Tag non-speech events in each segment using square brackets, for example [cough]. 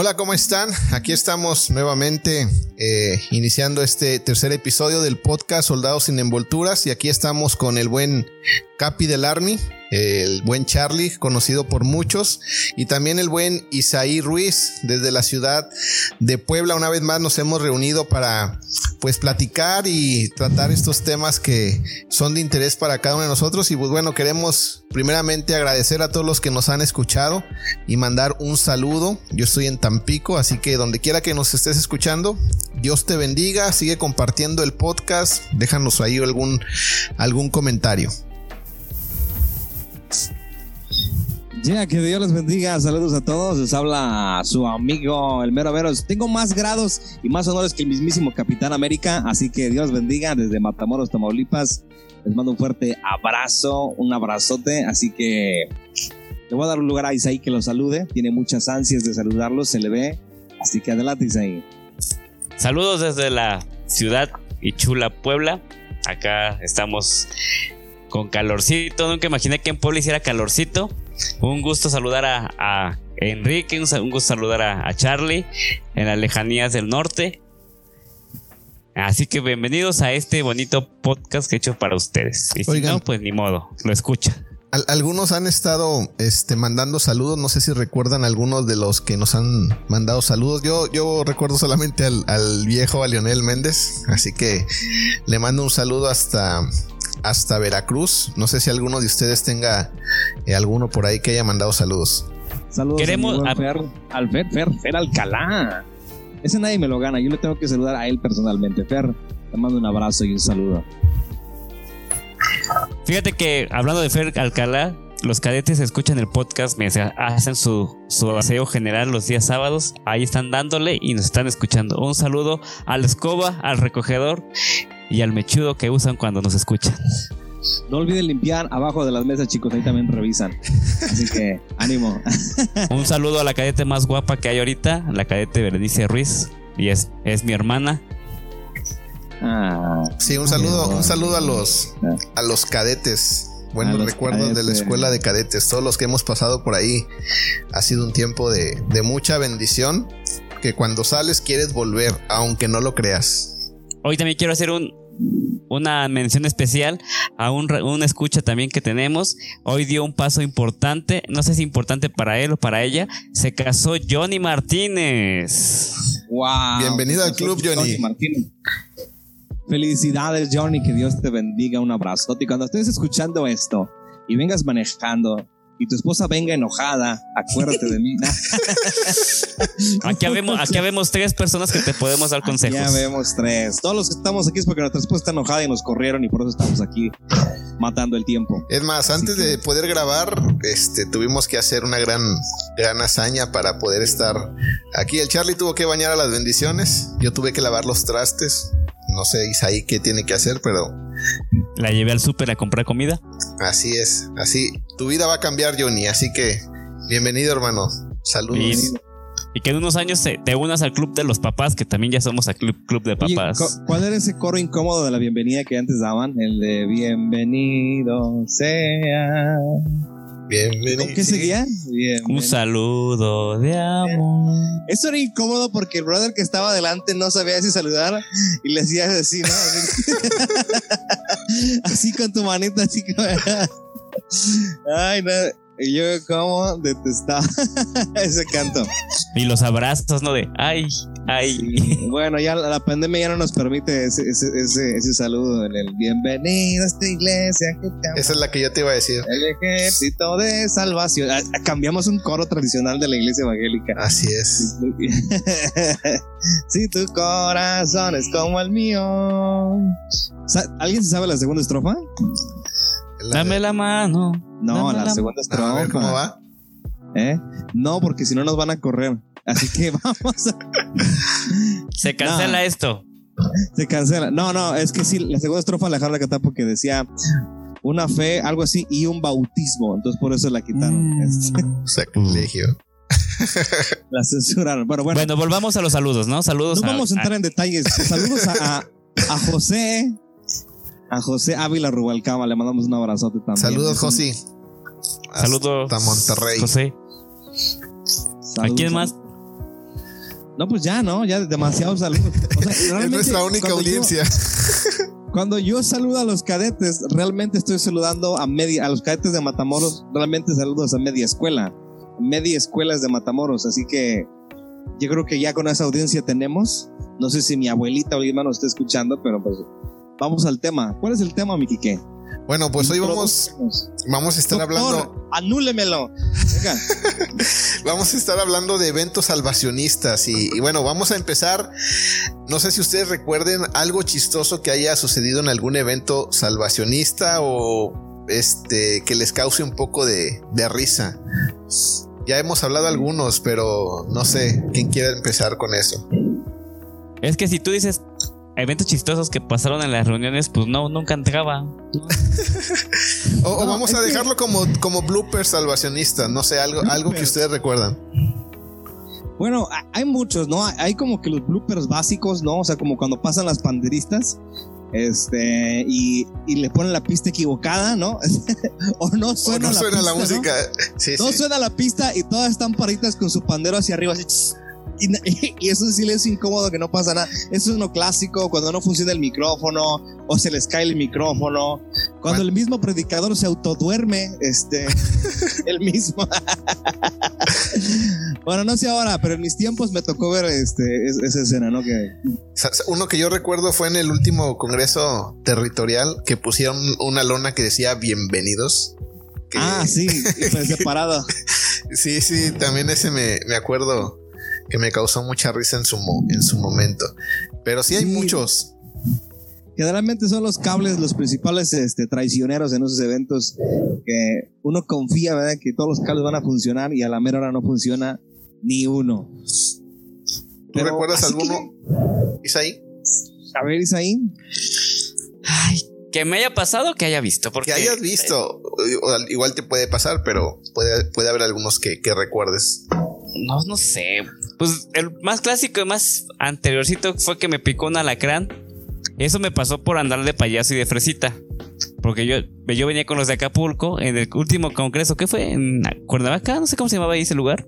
Hola, ¿cómo están? Aquí estamos nuevamente eh, iniciando este tercer episodio del podcast Soldados sin Envolturas y aquí estamos con el buen Capi del Army, el buen Charlie, conocido por muchos, y también el buen Isaí Ruiz desde la ciudad de Puebla. Una vez más nos hemos reunido para pues platicar y tratar estos temas que son de interés para cada uno de nosotros y pues bueno, queremos primeramente agradecer a todos los que nos han escuchado y mandar un saludo. Yo estoy en Tampico, así que donde quiera que nos estés escuchando, Dios te bendiga, sigue compartiendo el podcast, déjanos ahí algún algún comentario. Ya, que Dios les bendiga. Saludos a todos. Les habla su amigo el mero Veros. Tengo más grados y más honores que el mismísimo Capitán América. Así que Dios bendiga desde Matamoros, Tamaulipas. Les mando un fuerte abrazo, un abrazote. Así que le voy a dar un lugar a Isaí que los salude. Tiene muchas ansias de saludarlos, se le ve. Así que adelante, Isaí. Saludos desde la ciudad y chula Puebla. Acá estamos con calorcito. Nunca imaginé que en Puebla hiciera calorcito. Un gusto saludar a, Enrique, un, gusto saludar a, Charlie en las lejanías del norte. Así que bienvenidos a este bonito podcast que he hecho para ustedes. Y si no, pues ni modo, lo escucha. algunos han estado este, mandando saludos. No sé si recuerdan algunos de los que nos han mandado saludos. Yo, yo recuerdo solamente al, al viejo, a Lionel Méndez. Así que le mando un saludo hasta, hasta Veracruz. No sé si alguno de ustedes tenga eh, alguno por ahí que haya mandado saludos. Saludos Queremos a Fer, al Fer, Fer, Fer Alcalá. Ese nadie me lo gana. Yo le tengo que saludar a él personalmente. Fer, te mando un abrazo y un saludo. Fíjate que hablando de Fer Alcalá, los cadetes escuchan el podcast, me hacen su, su aseo general los días sábados. Ahí están dándole y nos están escuchando. Un saludo a la escoba, al recogedor y al mechudo que usan cuando nos escuchan. No olviden limpiar abajo de las mesas, chicos. Ahí también revisan. Así que [laughs] ánimo. Un saludo a la cadete más guapa que hay ahorita, la cadete Berenice Ruiz. Y es, es mi hermana. Ah, sí, un saludo, un saludo a los a los cadetes. Buenos recuerdos de la escuela de cadetes. Todos los que hemos pasado por ahí. Ha sido un tiempo de, de mucha bendición. Que cuando sales quieres volver, aunque no lo creas. Hoy también quiero hacer un, una mención especial a un, un, escucha también que tenemos. Hoy dio un paso importante, no sé si importante para él o para ella. Se casó Johnny Martínez. Wow. Bienvenido al club, Johnny. Felicidades, Johnny. Que Dios te bendiga. Un abrazo. Y cuando estés escuchando esto y vengas manejando y tu esposa venga enojada, acuérdate de mí. [laughs] aquí, vemos, aquí vemos tres personas que te podemos dar consejos. Ya vemos tres. Todos los que estamos aquí es porque nuestra esposa está enojada y nos corrieron y por eso estamos aquí matando el tiempo. Es más, antes de poder grabar, este, tuvimos que hacer una gran, gran hazaña para poder estar aquí. El Charlie tuvo que bañar a las bendiciones. Yo tuve que lavar los trastes. No sé, Isaí, qué tiene que hacer, pero la llevé al súper a comprar comida. Así es, así. Tu vida va a cambiar, Johnny. Así que, bienvenido, hermano. Saludos. Y, que en unos años te, unas al club de los papás, que también ya somos al club, club de papás. ¿Cuál era ese coro incómodo de la bienvenida que antes daban? El de bienvenido sea. Bienvenido. ¿Qué seguía? Un saludo de amor. Eso era incómodo porque el brother que estaba adelante no sabía si saludar y le hacía así, ¿no? [laughs] así con tu manita, así como. Ay, no. Y yo como detestaba [laughs] ese canto. Y los abrazos, ¿no? De ay, ay. bueno, ya la pandemia ya no nos permite ese, ese, ese, saludo en el bienvenido a esta iglesia. Esa es la que yo te iba a decir. El ejército de salvación. Ah, cambiamos un coro tradicional de la iglesia evangélica. Así es. si [laughs] tu corazón es como el mío. ¿Alguien se sabe la segunda estrofa? Dame la mano. No, la, segunda estrofa. A ver cómo va. ¿Eh? No, porque si no nos van a correr. Así que [laughs] vamos a... Se cancela esto. Se cancela. No, no, es que sí, la segunda estrofa la dejaron la porque decía una fe, algo así, y un bautismo. Entonces por eso la quitaron. Mm. [laughs] Sacrilegio. [laughs] la censuraron. Bueno, bueno. Bueno, volvamos a los saludos, ¿no? Saludos. No vamos a entrar en detalles. Saludos a, a José, a José Ávila Rubalcama le mandamos un abrazote también. Saludos, José. Saludos. Hasta Monterrey. José. ¿A quién más? No, pues ya, ¿no? Ya demasiados saludos. O sea, [laughs] Es nuestra única cuando yo- audiencia. [laughs] Cuando yo saludo a los cadetes, realmente estoy saludando a media, a los cadetes de Matamoros, realmente saludos a media escuela. Media escuela es de Matamoros, así que yo creo que ya con esa audiencia tenemos. No sé si mi abuelita o mi hermano está escuchando, pero pues vamos al tema. ¿Cuál es el tema, mi Quique? Bueno, pues hoy vamos, vamos a estar Doctor, hablando, Anúlemelo. Venga. [laughs] vamos a estar hablando de eventos salvacionistas y, y bueno, vamos a empezar. No sé si ustedes recuerden algo chistoso que haya sucedido en algún evento salvacionista o este que les cause un poco de, de risa. Ya hemos hablado algunos, pero no sé quién quiere empezar con eso. Es que si tú dices eventos chistosos que pasaron en las reuniones, pues no, nunca entraba. [laughs] O, o No, vamos a que- dejarlo como, como blooper salvacionista, no sé, algo, algo que ustedes recuerdan. Bueno, ha- hay muchos, ¿no? Hay como que los bloopers básicos, ¿no? O sea, como cuando pasan las panderistas. Este, y, y le ponen la pista equivocada, ¿no? [laughs] o no O suena, no la, suena pista, la ¿no? música. Sí, No sí. suena la pista y todas están paritas con su pandero hacia arriba, así. Tss, Y, [laughs] y es un silencio incómodo que no pasa nada. Eso es uno clásico, cuando no funciona el micrófono o se les cae el micrófono. Cuando Bueno. el mismo predicador se autoduerme, este, [laughs] el mismo. [laughs] bueno, no sé ahora, pero en mis tiempos me tocó ver este, es- esa escena, ¿no? Que, Uno que yo recuerdo fue en el último congreso territorial que pusieron una lona que decía bienvenidos. Que- ah, sí, fue separado. sí, sí, también ese me, me acuerdo que me causó mucha risa en su, mo- en su momento. Pero sí hay Sí. muchos. Generalmente son los cables los principales este, traicioneros en esos eventos que uno confía, ¿verdad? Que todos los cables van a funcionar y a la mera hora no funciona ni uno. ¿Tú Pero recuerdas alguno? Isaí? A ver, Isaí. Ay, que me haya pasado, que haya visto. Porque Que hayas visto. Igual te puede pasar, pero puede, puede haber algunos que, que recuerdes. No, no sé. Pues el más clásico y más anteriorcito fue que me picó un alacrán. Eso me pasó por andar de payaso y de fresita. Porque yo, yo venía con los de Acapulco en el último congreso. ¿Qué fue? En Cuernavaca, no sé cómo se llamaba ahí ese lugar.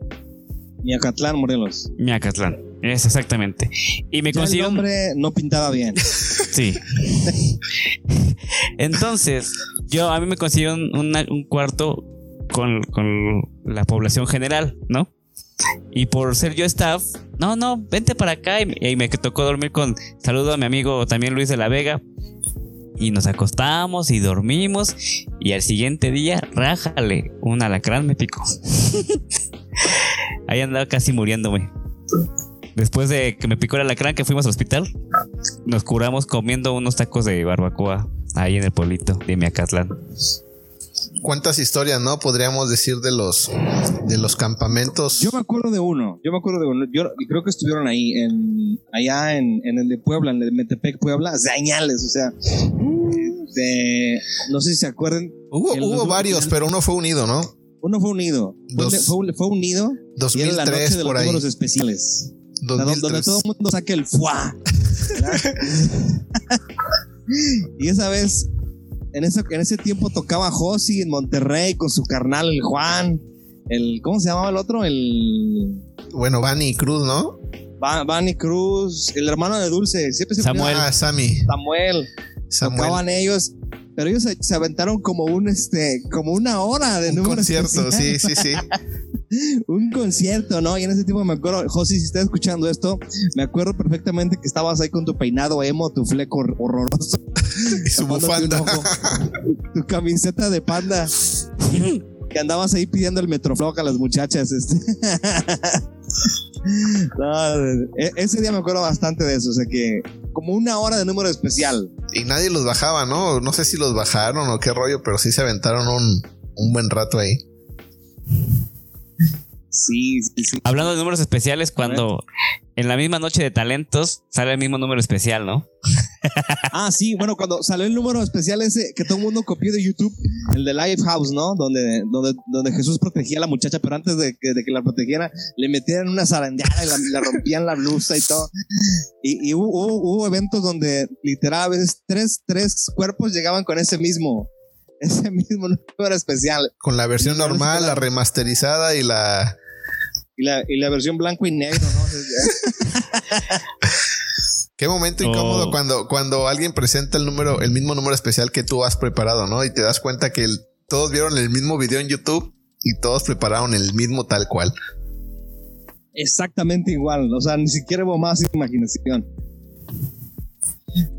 Miacatlán, Morelos. Miacatlán. Es exactamente. Y me Ya el nombre no pintaba bien. [laughs] Sí. Entonces, yo a mí me consiguieron una- un cuarto con, con la población general, ¿no? Y por ser yo staff, no, no, vente para acá. Y, me- y me tocó dormir con. Saludo a mi amigo también Luis de la Vega. Y nos acostamos y dormimos. Y al siguiente día, rájale, un alacrán me picó. [laughs] Ahí andaba casi muriéndome. Después de que me picó el alacrán, que fuimos al hospital, nos curamos comiendo unos tacos de barbacoa ahí en el pueblito de Miacatlán. ¿Cuántas historias, no? Podríamos decir de los, de los campamentos. Yo me acuerdo de uno. Yo me acuerdo de uno. Yo creo que estuvieron ahí, en, allá en, en el de Puebla, en el de Metepec, Puebla. Señales, o sea. de- no sé si se acuerdan. Hubo, hubo varios, pero uno fue unido, ¿no? Uno fue unido. Fue, Dos- fue- fue unido. Y era la 2003 noche de los ahí. especiales. O sea, donde, 2003. todo el mundo saque el fuá. [laughs] [laughs] y esa vez, en ese, en ese tiempo tocaba Josi en Monterrey con su carnal, el Juan. El, ¿Cómo se llamaba el otro? El Bueno, Bunny Cruz, ¿no? Bunny Cruz, el hermano de Dulce. Siempre se Samuel. Ah, Sammy. Samuel. Samuel. Tocaban ellos. Pero ellos se, se aventaron como un este, como una hora de Un concierto, sí, sí, sí. [laughs] un concierto, ¿no? Y en ese tiempo me acuerdo, Josi, si estás escuchando esto, me acuerdo perfectamente que estabas ahí con tu peinado emo, tu fleco hor- horroroso, [laughs] Y su bufanda. ojo, tu camiseta de panda, [laughs] que andabas ahí pidiendo el Metroflog a las muchachas. Este. [laughs] No, e- ese día me acuerdo bastante de eso, o sea que como una hora de número especial. Y nadie los bajaba, ¿no? No sé si los bajaron o qué rollo, pero sí se aventaron un, un buen rato ahí. Sí, sí, sí. Hablando de números especiales, cuando en la misma noche de talentos sale el mismo número especial, ¿no? Ah, sí, bueno, cuando salió el número especial ese que todo el mundo copió de YouTube, el de Lifehouse, ¿no? Donde, donde, donde Jesús protegía a la muchacha, pero antes de que, de que la protegiera, le metían una zarandeada y la, le rompían la blusa y todo. Y, y hubo, hubo- hubo eventos donde literal a veces tres, tres cuerpos llegaban con ese mismo, [laughs] ese mismo número especial. Con la versión normal, la la- remasterizada y la. Y la, y la versión blanco y negro, ¿no? [laughs] [laughs] Qué momento incómodo Oh. cuando, cuando alguien presenta el número, el mismo número especial que tú has preparado, ¿no? Y te das cuenta que el- todos vieron el mismo video en YouTube y todos prepararon el mismo tal cual. Exactamente igual. O sea, ni siquiera hubo más imaginación.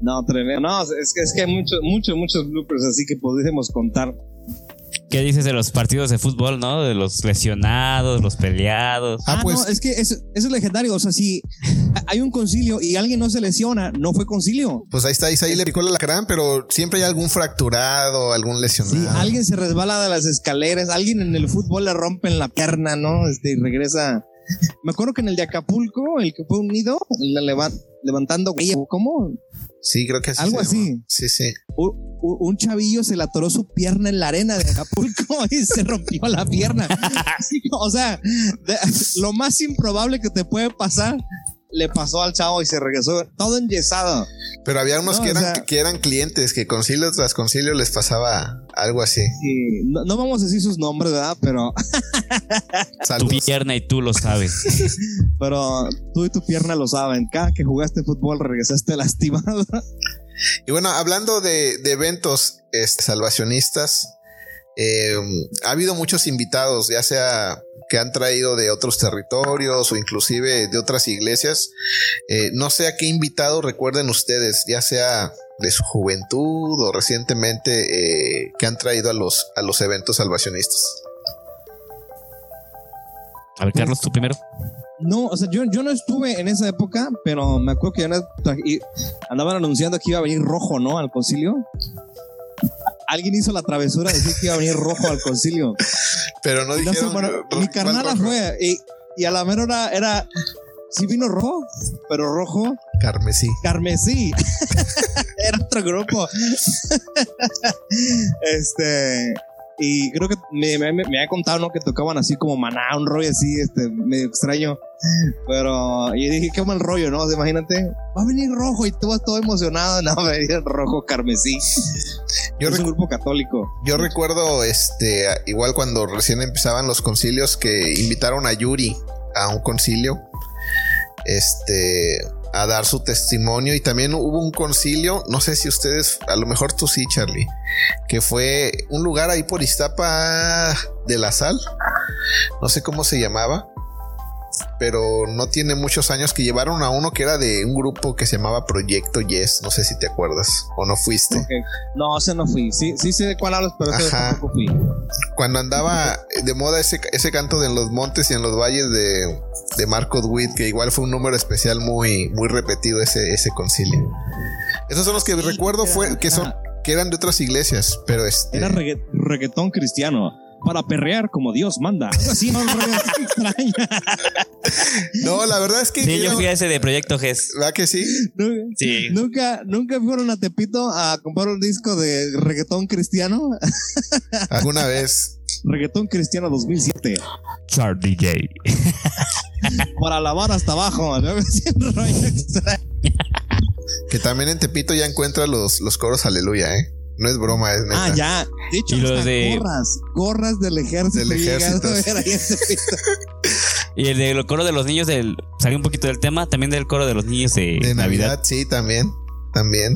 No, tremendo. No, es que, es que hay muchos, muchos, muchos bloopers así que podríamos contar. ¿Qué dices de los partidos de fútbol, no? De los lesionados, los peleados. Ah, Ah, pues- no, es que eso, eso es legendario. O sea, si hay un concilio y alguien no se lesiona, no fue concilio. Pues ahí está, Isaí le picó la lacrán, pero siempre hay algún fracturado, algún lesionado. Si alguien se resbala de las escaleras, alguien en el fútbol le rompen la pierna, ¿no? Este, y regresa. Me acuerdo que en el de Acapulco, el que fue unido, leva- levantando, ¿cómo? Sí, creo que así Algo así. Sí, sí. U- Un chavillo se le atoró su pierna en la arena de Acapulco [laughs] y se rompió la pierna. [laughs] [laughs] O sea, de- lo más improbable que te puede pasar le pasó al chavo y se regresó todo enyesado. Pero había unos No, que, o eran, sea- que eran clientes, que concilio tras concilio les pasaba algo así. No, no vamos a decir sus nombres, ¿verdad? Pero, Tu pierna y tú lo sabes. pero tú y tu pierna lo saben. Cada que jugaste fútbol regresaste lastimado. Y bueno, hablando de, eventos este, salvacionistas, eh, ha habido muchos invitados, ya sea que han traído de otros territorios o inclusive de otras iglesias. Eh, no sé a qué invitado recuerden ustedes, ya sea de su juventud o recientemente eh, que han traído a los, a los eventos salvacionistas. A ver, Carlos, tú primero. No, o sea, yo, yo no estuve en esa época, pero me acuerdo que andaban anunciando que iba a venir rojo, ¿no? Al concilio. Alguien hizo la travesura de decir que iba a venir rojo al concilio. Pero no Y no sé, dijeron. bueno, mi ¿cuál carnala fue y, y a la mera hora era, sí vino rojo, pero rojo Carmesí. carmesí. [laughs] era otro grupo. [laughs] este, y creo que me, me, me ha contado, ¿no? Que tocaban así como maná, un rollo así, este, medio extraño. Pero, y dije, qué mal rollo, ¿no? O sea, imagínate, va a venir rojo y tú vas todo emocionado. [laughs] No, va a venir rojo carmesí. Yo es un grupo católico. Yo recuerdo, este, igual cuando recién empezaban los concilios, que invitaron a Yuri a un concilio, este, a dar su testimonio. Y también hubo un concilio, no sé si ustedes, a lo mejor tú sí, Charlie, que fue un lugar ahí por Iztapa de la Sal, no sé cómo se llamaba. Pero no tiene muchos años que llevaron a uno que era de un grupo que se llamaba Proyecto Yes. No sé si te acuerdas o no fuiste. Ok. No, ese no fui. Sí, sí sé de cuál hablas, pero ese tampoco fui. cuando andaba de moda ese, ese canto de en los montes y en los valles de, de Marcos Witt, que igual fue un número especial muy, muy repetido ese, ese concilio. Esos son los que Sí, recuerdo era- fue, que son, que eran de otras iglesias, pero este. Era regga- reggaetón cristiano. Para perrear como Dios manda. Algo así, ¿no? [laughs] La verdad es que. Sí, yo fui a ese de Proyecto GES. ¿Verdad que sí? Nu- Sí. Nunca, nunca fueron a Tepito a comprar un disco de reggaetón cristiano. [laughs] Alguna vez. reggaetón cristiano 2007. Char DJ. Para lavar hasta abajo. [laughs] Que también en Tepito ya encuentra los, los coros aleluya, ¿eh? No es broma, es neta. Ah, ya. De hecho, Y los de- gorras. Gorras del ejército. Del ejército, en. [laughs] Y el del coro de los niños del. Salió un poquito del tema. También del coro de los niños de, De Navidad. Navidad, sí, también. También.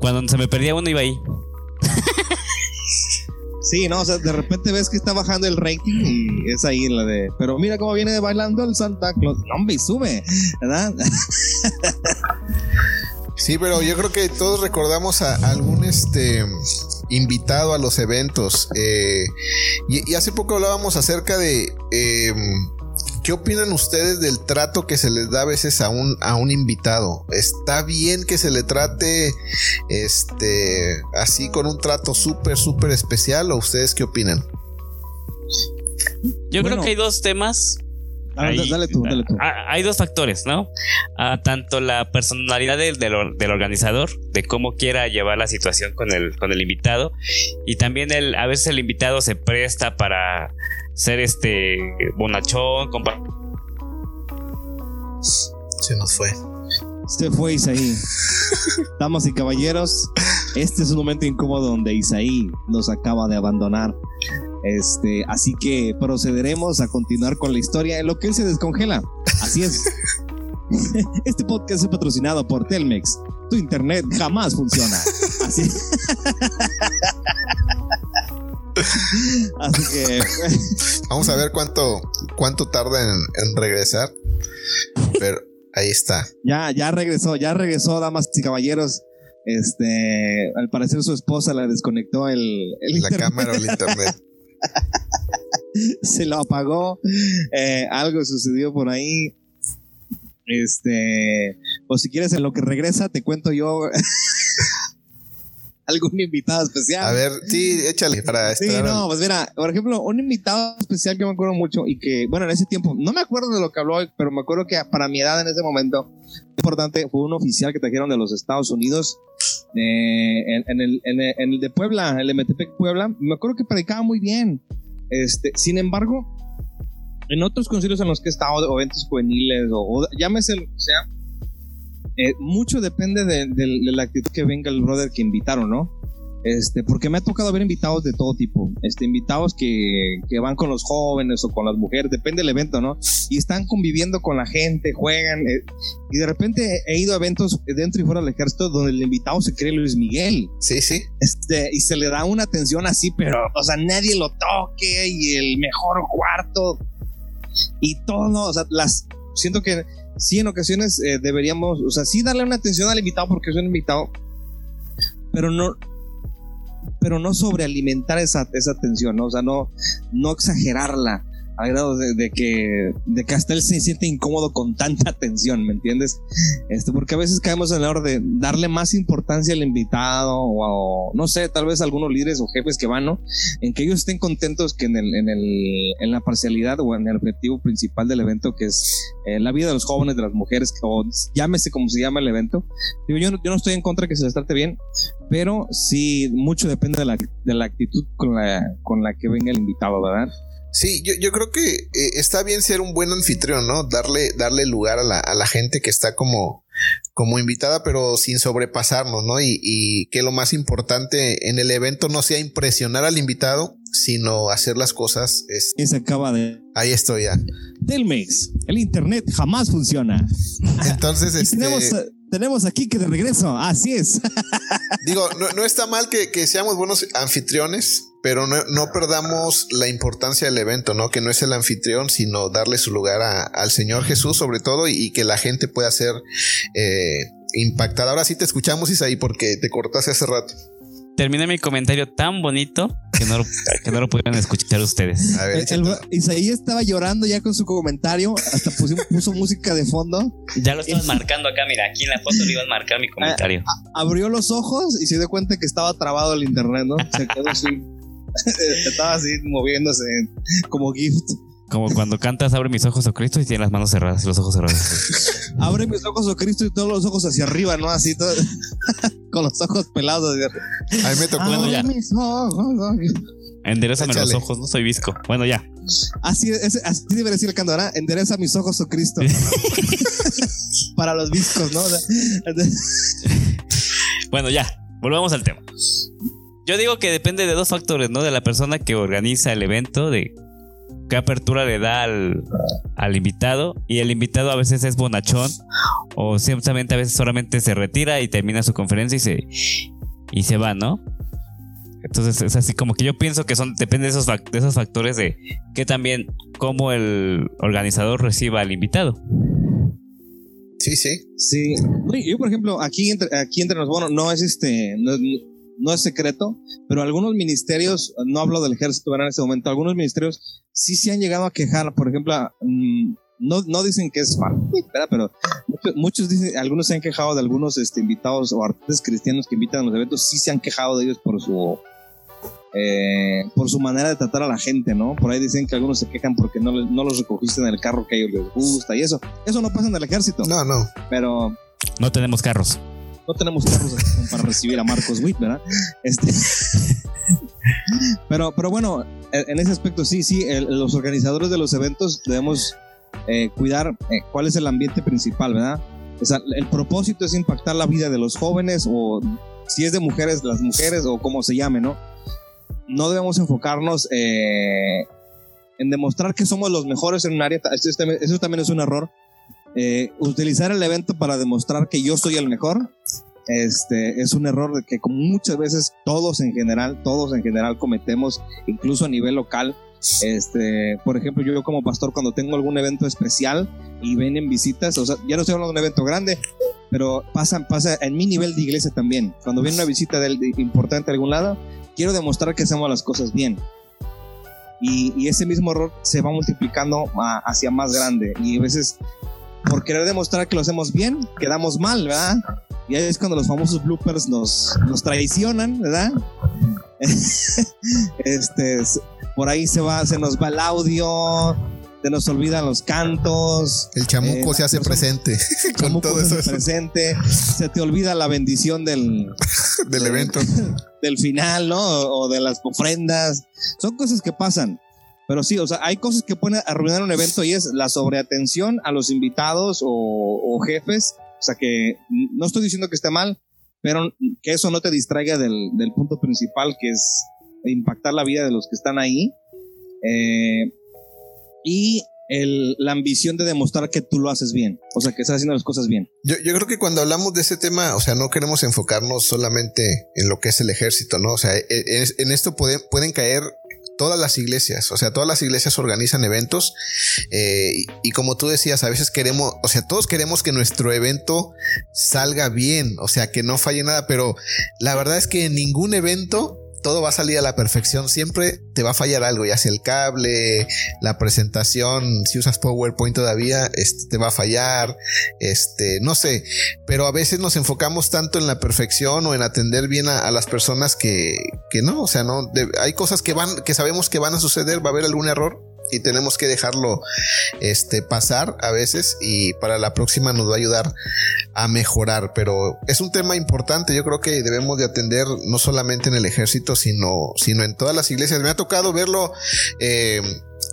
Cuando se me perdía uno, iba ahí. Sí, no, o sea, de repente ves que está bajando el ranking y es ahí la de. Pero mira cómo viene bailando el Santa Claus. No, hombre, y sube, ¿verdad? [laughs] Sí, pero yo creo que todos recordamos a algún este invitado a los eventos. eh, y, y hace poco hablábamos acerca de eh, qué opinan ustedes del trato que se les da a veces a un, a un invitado. ¿Está bien que se le trate este así con un trato súper, súper especial? ¿O ustedes qué opinan? Yo Bueno. creo que hay dos temas. A ver, Ahí- dale tú, dale tú. Ah, Hay dos factores, ¿no? Ah, tanto la personalidad del, del organizador, de cómo quiera llevar la situación con el, con el invitado, y también el, a veces el invitado se presta para ser este bonachón, compa- Se nos fue. Se fue Isaí. [laughs] Damas y caballeros, este es un momento incómodo donde Isaí nos acaba de abandonar. Este, así que procederemos a continuar con la historia en lo que él se descongela. Así es. [laughs] Este podcast es patrocinado por Telmex. Tu internet jamás funciona. Así. [laughs] Así que [laughs] Vamos a ver cuánto, cuánto tarda en, en regresar. Pero ahí está. ya, ya regresó, ya regresó, damas y caballeros. Este, al parecer su esposa le desconectó el, el La internet. cámara o el internet. [laughs] se lo apagó, eh, algo sucedió por ahí. Este, o si quieres en lo que regresa, te cuento yo [laughs] algún invitado especial. A ver, sí, échale para Sí, no, pues mira, por ejemplo, un invitado especial que me acuerdo mucho y que, bueno, en ese tiempo, no me acuerdo de lo que habló, pero me acuerdo que para mi edad en ese momento, importante, fue un oficial que trajeron de los Estados Unidos, eh, en, en el, en, el, en el de Puebla, el MTP Puebla, me acuerdo que predicaba muy bien. Este, sin embargo, en otros concilios en los que he estado, o eventos juveniles, o, o llámese lo que sea, eh, mucho depende de, de- de la actitud que venga el brother que invitaron, ¿no? Este, porque me ha tocado ver invitados de todo tipo. Este, invitados que, que van con los jóvenes o con las mujeres, depende del evento, ¿no? Y están conviviendo con la gente, juegan. eh, y de repente he ido a eventos dentro y fuera del ejército donde el invitado se cree Luis Miguel. Sí, sí. Este, y se le da una atención así, pero, o sea, nadie lo toque y el mejor cuarto y todo, ¿no? O sea, las, siento que sí en ocasiones eh, deberíamos, o sea, sí darle una atención al invitado porque es un invitado, pero no, pero no sobrealimentar esa, esa atención, ¿no? O sea, no, no exagerarla al grado de, de que, de que hasta él se siente incómodo con tanta atención, ¿me entiendes? Este, porque a veces caemos en el error de darle más importancia al invitado o, a- no sé, tal vez algunos líderes o jefes que van, ¿no? En que ellos estén contentos que en, el, en, el, en la parcialidad o en el objetivo principal del evento, que es eh, la vida de los jóvenes, de las mujeres, o llámese como se llama el evento. Digo, yo no, yo no estoy en contra de que se les trate bien, pero sí, mucho depende de la, de la actitud con la, con la que venga el invitado, ¿verdad? Sí, yo, yo creo que eh, está bien ser un buen anfitrión, ¿no? Darle, darle lugar a la, a la gente que está como, como invitada, pero sin sobrepasarnos, ¿no? Y, y que lo más importante en el evento no sea impresionar al invitado, sino hacer las cosas. es- Y se acaba de... ahí estoy ya. Telmex, el internet jamás funciona. Entonces, [laughs] Y este, tenemos, eh, tenemos aquí que de regreso, así es. [laughs] digo, no, no está mal que, que seamos buenos anfitriones, pero no, no perdamos la importancia del evento, ¿no? Que no es el anfitrión, sino darle su lugar a- al Señor Jesús, sobre todo, y, y que la gente pueda ser eh, impactada. Ahora sí te escuchamos, Isaí, porque te cortaste hace rato. Terminé mi comentario tan bonito que no lo, que no lo pudieron escuchar ustedes. A ver, El- el- échate. Isaí estaba llorando ya con su comentario, hasta puso, puso música de fondo, Ya lo estás marcando acá, mira, aquí en la foto le iban a marcar mi comentario. abrió los ojos y se dio cuenta que estaba trabado el internet, ¿no? Se quedó así, [laughs] estaba así moviéndose como gift. Como cuando cantas Abre mis ojos, oh Cristo, y tiene las manos cerradas y los ojos cerrados. [laughs] Abre mis ojos, oh Cristo, y todos los ojos hacia arriba, ¿no? Así todo, [laughs] con los ojos pelados. A mí me tocó. Bueno, ya. Mis ojos, oh. Enderezame los ojos, no soy visco. Bueno, ya. Así, es, así debería decir el canto, ¿verdad? Endereza mis ojos, oh Cristo. Para los discos, ¿no? Bueno, ya. Volvamos al tema. Yo digo que depende de dos factores, ¿no? De la persona que organiza el evento, de qué apertura le da al, al invitado. Y el invitado a veces es bonachón. O simplemente a veces solamente se retira y termina su conferencia y se, y se va, ¿no? Entonces es así como que yo pienso que son depende de esos, fac- de esos factores de que también cómo el organizador reciba al invitado. Sí, sí. Sí. Yo, por ejemplo, aquí entre, aquí entre nos, bueno, no es este, no, no es secreto, pero algunos ministerios, no hablo del ejército ¿verdad? en este momento, algunos ministerios sí se han llegado a quejar, por ejemplo, mm, no, no dicen que es malo, ¿verdad? pero muchos, muchos dicen, algunos se han quejado de algunos este, invitados o artistas cristianos que invitan a los eventos, sí se han quejado de ellos por su eh, por su manera de tratar a la gente, ¿no? Por ahí dicen que algunos se quejan porque no, no los recogiste en el carro que a ellos les gusta y eso. Eso no pasa en el ejército. No, no. Pero No tenemos carros. No tenemos carros para recibir a Marcos Witt, ¿verdad? Este, pero, pero bueno, en ese aspecto sí, sí, los organizadores de los eventos debemos eh, cuidar eh, cuál es el ambiente principal, ¿verdad? El propósito es impactar la vida de los jóvenes o si es de mujeres, las mujeres o como se llame, ¿no? no debemos enfocarnos eh, en demostrar que somos los mejores en un área. Eso también es un error. Eh, utilizar el evento para demostrar que yo soy el mejor este es un error que como muchas veces todos en general, todos en general cometemos, incluso a nivel local. Este, por ejemplo, yo como pastor cuando tengo algún evento especial y ven en visitas, o sea, ya no estoy hablando de un evento grande, pero pasa, pasa en mi nivel de iglesia también. Cuando viene una visita de, importante a algún lado, quiero demostrar que hacemos las cosas bien. Y, y ese mismo error se va multiplicando hacia más grande. Y a veces, por querer demostrar que lo hacemos bien, quedamos mal, ¿verdad? Y ahí es cuando los famosos bloopers nos, nos traicionan, ¿verdad? [laughs] este, por ahí se va, se nos va el audio, se nos olvidan los cantos. El chamuco eh, se hace presente. [laughs] con todo eso. Se presente. Se te olvida la bendición del, [laughs] del evento. Del final, ¿no? O, de las ofrendas. Son cosas que pasan. Pero sí, o sea, hay cosas que pueden arruinar un evento y es la sobreatención a los invitados o jefes o sea que no estoy diciendo que esté mal, pero que eso no te distraiga del, punto principal, que es impactar la vida de los que están ahí. Eh, y la ambición de demostrar que tú lo haces bien, o sea, que estás haciendo las cosas bien. Yo, creo que cuando hablamos de ese tema, o sea, no queremos enfocarnos solamente en lo que es el ejército, ¿no? O sea, e, e, en, esto pueden caer todas las iglesias, o sea, todas las iglesias organizan eventos eh, y, como tú decías, a veces queremos, o sea, todos queremos que nuestro evento salga bien, o sea, que no falle nada, pero la verdad es que en ningún evento todo va a salir a la perfección. Siempre te va a fallar algo, ya sea el cable, la presentación, si usas PowerPoint todavía, este, te va a fallar, este, no sé, pero a veces nos enfocamos tanto en la perfección o en atender bien a, las personas que, que no, o sea, no, hay cosas que van, que sabemos que van a suceder, va a haber algún error, y tenemos que dejarlo este, pasar a veces y para la próxima nos va a ayudar a mejorar. Pero es un tema importante, yo creo que debemos de atender no solamente en el ejército, sino, sino en todas las iglesias. Me ha tocado verlo. Eh,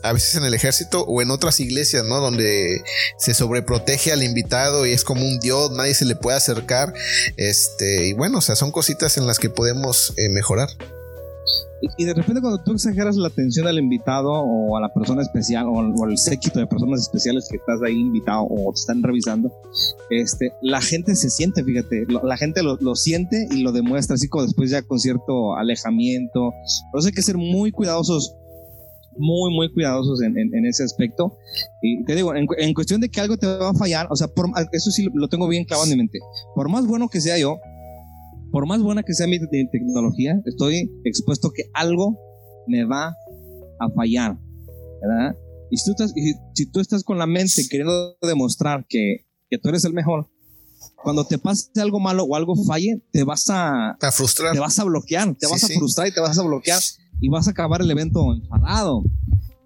a veces en el ejército o en otras iglesias, ¿no? Donde se sobreprotege al invitado y es como un dios, nadie se le puede acercar. Este, y bueno, o sea, son cositas en las que podemos eh, mejorar. Y, de repente cuando tú exageras la atención al invitado o a la persona especial o, al séquito de personas especiales que estás ahí invitado o te están revisando, este, la gente se siente, fíjate, la gente lo, lo, siente y lo demuestra así como después ya con cierto alejamiento. Por eso hay que ser muy cuidadosos muy, muy cuidadosos en, en, ese aspecto. Y te digo, en, en, cuestión de que algo te va a fallar, o sea, por, eso sí lo tengo bien clavado en mi mente. Por más bueno que sea yo, por más buena que sea mi tecnología, estoy expuesto que algo me va a fallar, ¿verdad? Y si tú estás, si tú estás con la mente queriendo demostrar que, que, tú eres el mejor, cuando te pase algo malo o algo falle, te vas a, a frustrar. Te vas a bloquear, te vas a frustrar y te vas a bloquear y vas a acabar el evento enfadado.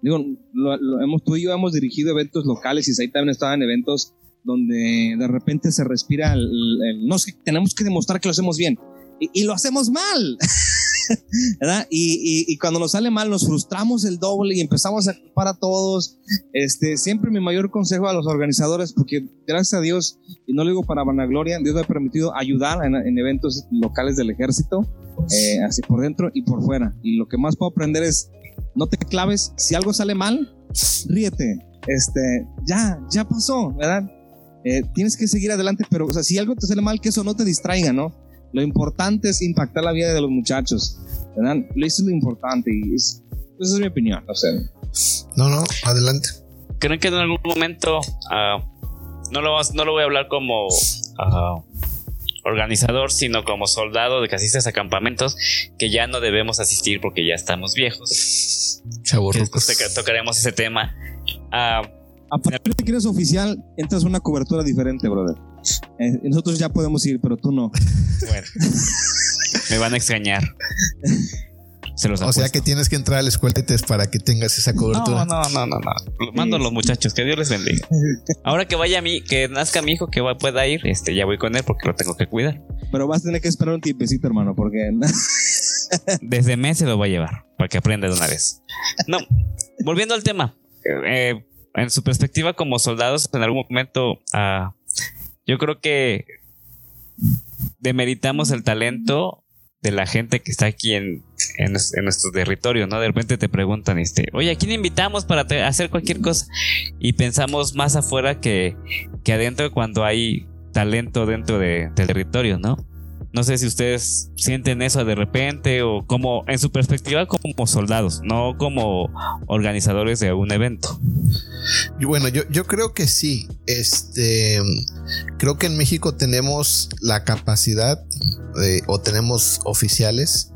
Digo, lo, hemos, tú y yo hemos dirigido eventos locales y ahí también estaban eventos donde de repente se respira el, no sé, tenemos que demostrar que lo hacemos bien y, lo hacemos mal. [laughs] ¿verdad? Y, y, cuando nos sale mal nos frustramos el doble y empezamos a culpar a todos. Este, siempre mi mayor consejo a los organizadores, porque gracias a Dios, y no lo digo para vanagloria, Dios me ha permitido ayudar en, eventos locales del ejército, eh, así por dentro y por fuera. Y lo que más puedo aprender es, no te claves, si algo sale mal, ríete. Este, ya, ya pasó, ¿verdad? Eh, tienes que seguir adelante, pero o sea, si algo te sale mal, que eso no te distraiga, ¿no? Lo importante es impactar la vida de los muchachos, ¿verdad? Eso es lo importante y esa es mi opinión, o sea. No, no, adelante. ¿Creen que en algún momento, uh, no, lo, no lo voy a hablar como uh, organizador, sino como soldado de que asistes a campamentos, que ya no debemos asistir porque ya estamos viejos? Tocaremos ese tema. Uh, a partir de que eres oficial, entras a una cobertura diferente, brother. Eh, nosotros ya podemos ir, pero tú no. Bueno, me van a extrañar. o sea que tienes que entrar a la escuela para que tengas esa cobertura. No, no, no, no, no. Mando a los muchachos, que Dios les bendiga. Ahora que vaya a mí, que nazca mi hijo, que pueda ir, este, ya voy con él porque lo tengo que cuidar. Pero vas a tener que esperar un tiempecito, hermano, porque. [laughs] Desde mes se lo voy a llevar para que aprenda de una vez. No, volviendo al tema. Eh, en su perspectiva como soldados, en algún momento, uh, yo creo que demeritamos el talento de la gente que está aquí en, en, nuestro territorio, ¿no? De repente te preguntan, este, oye, ¿a quién invitamos para hacer cualquier cosa? Y pensamos más afuera que, que adentro cuando hay talento dentro de, del territorio, ¿no? No sé si ustedes sienten eso de repente o como en su perspectiva como soldados, no como organizadores de un evento. Bueno, yo, yo creo que sí. Este, creo que en México tenemos la capacidad o tenemos oficiales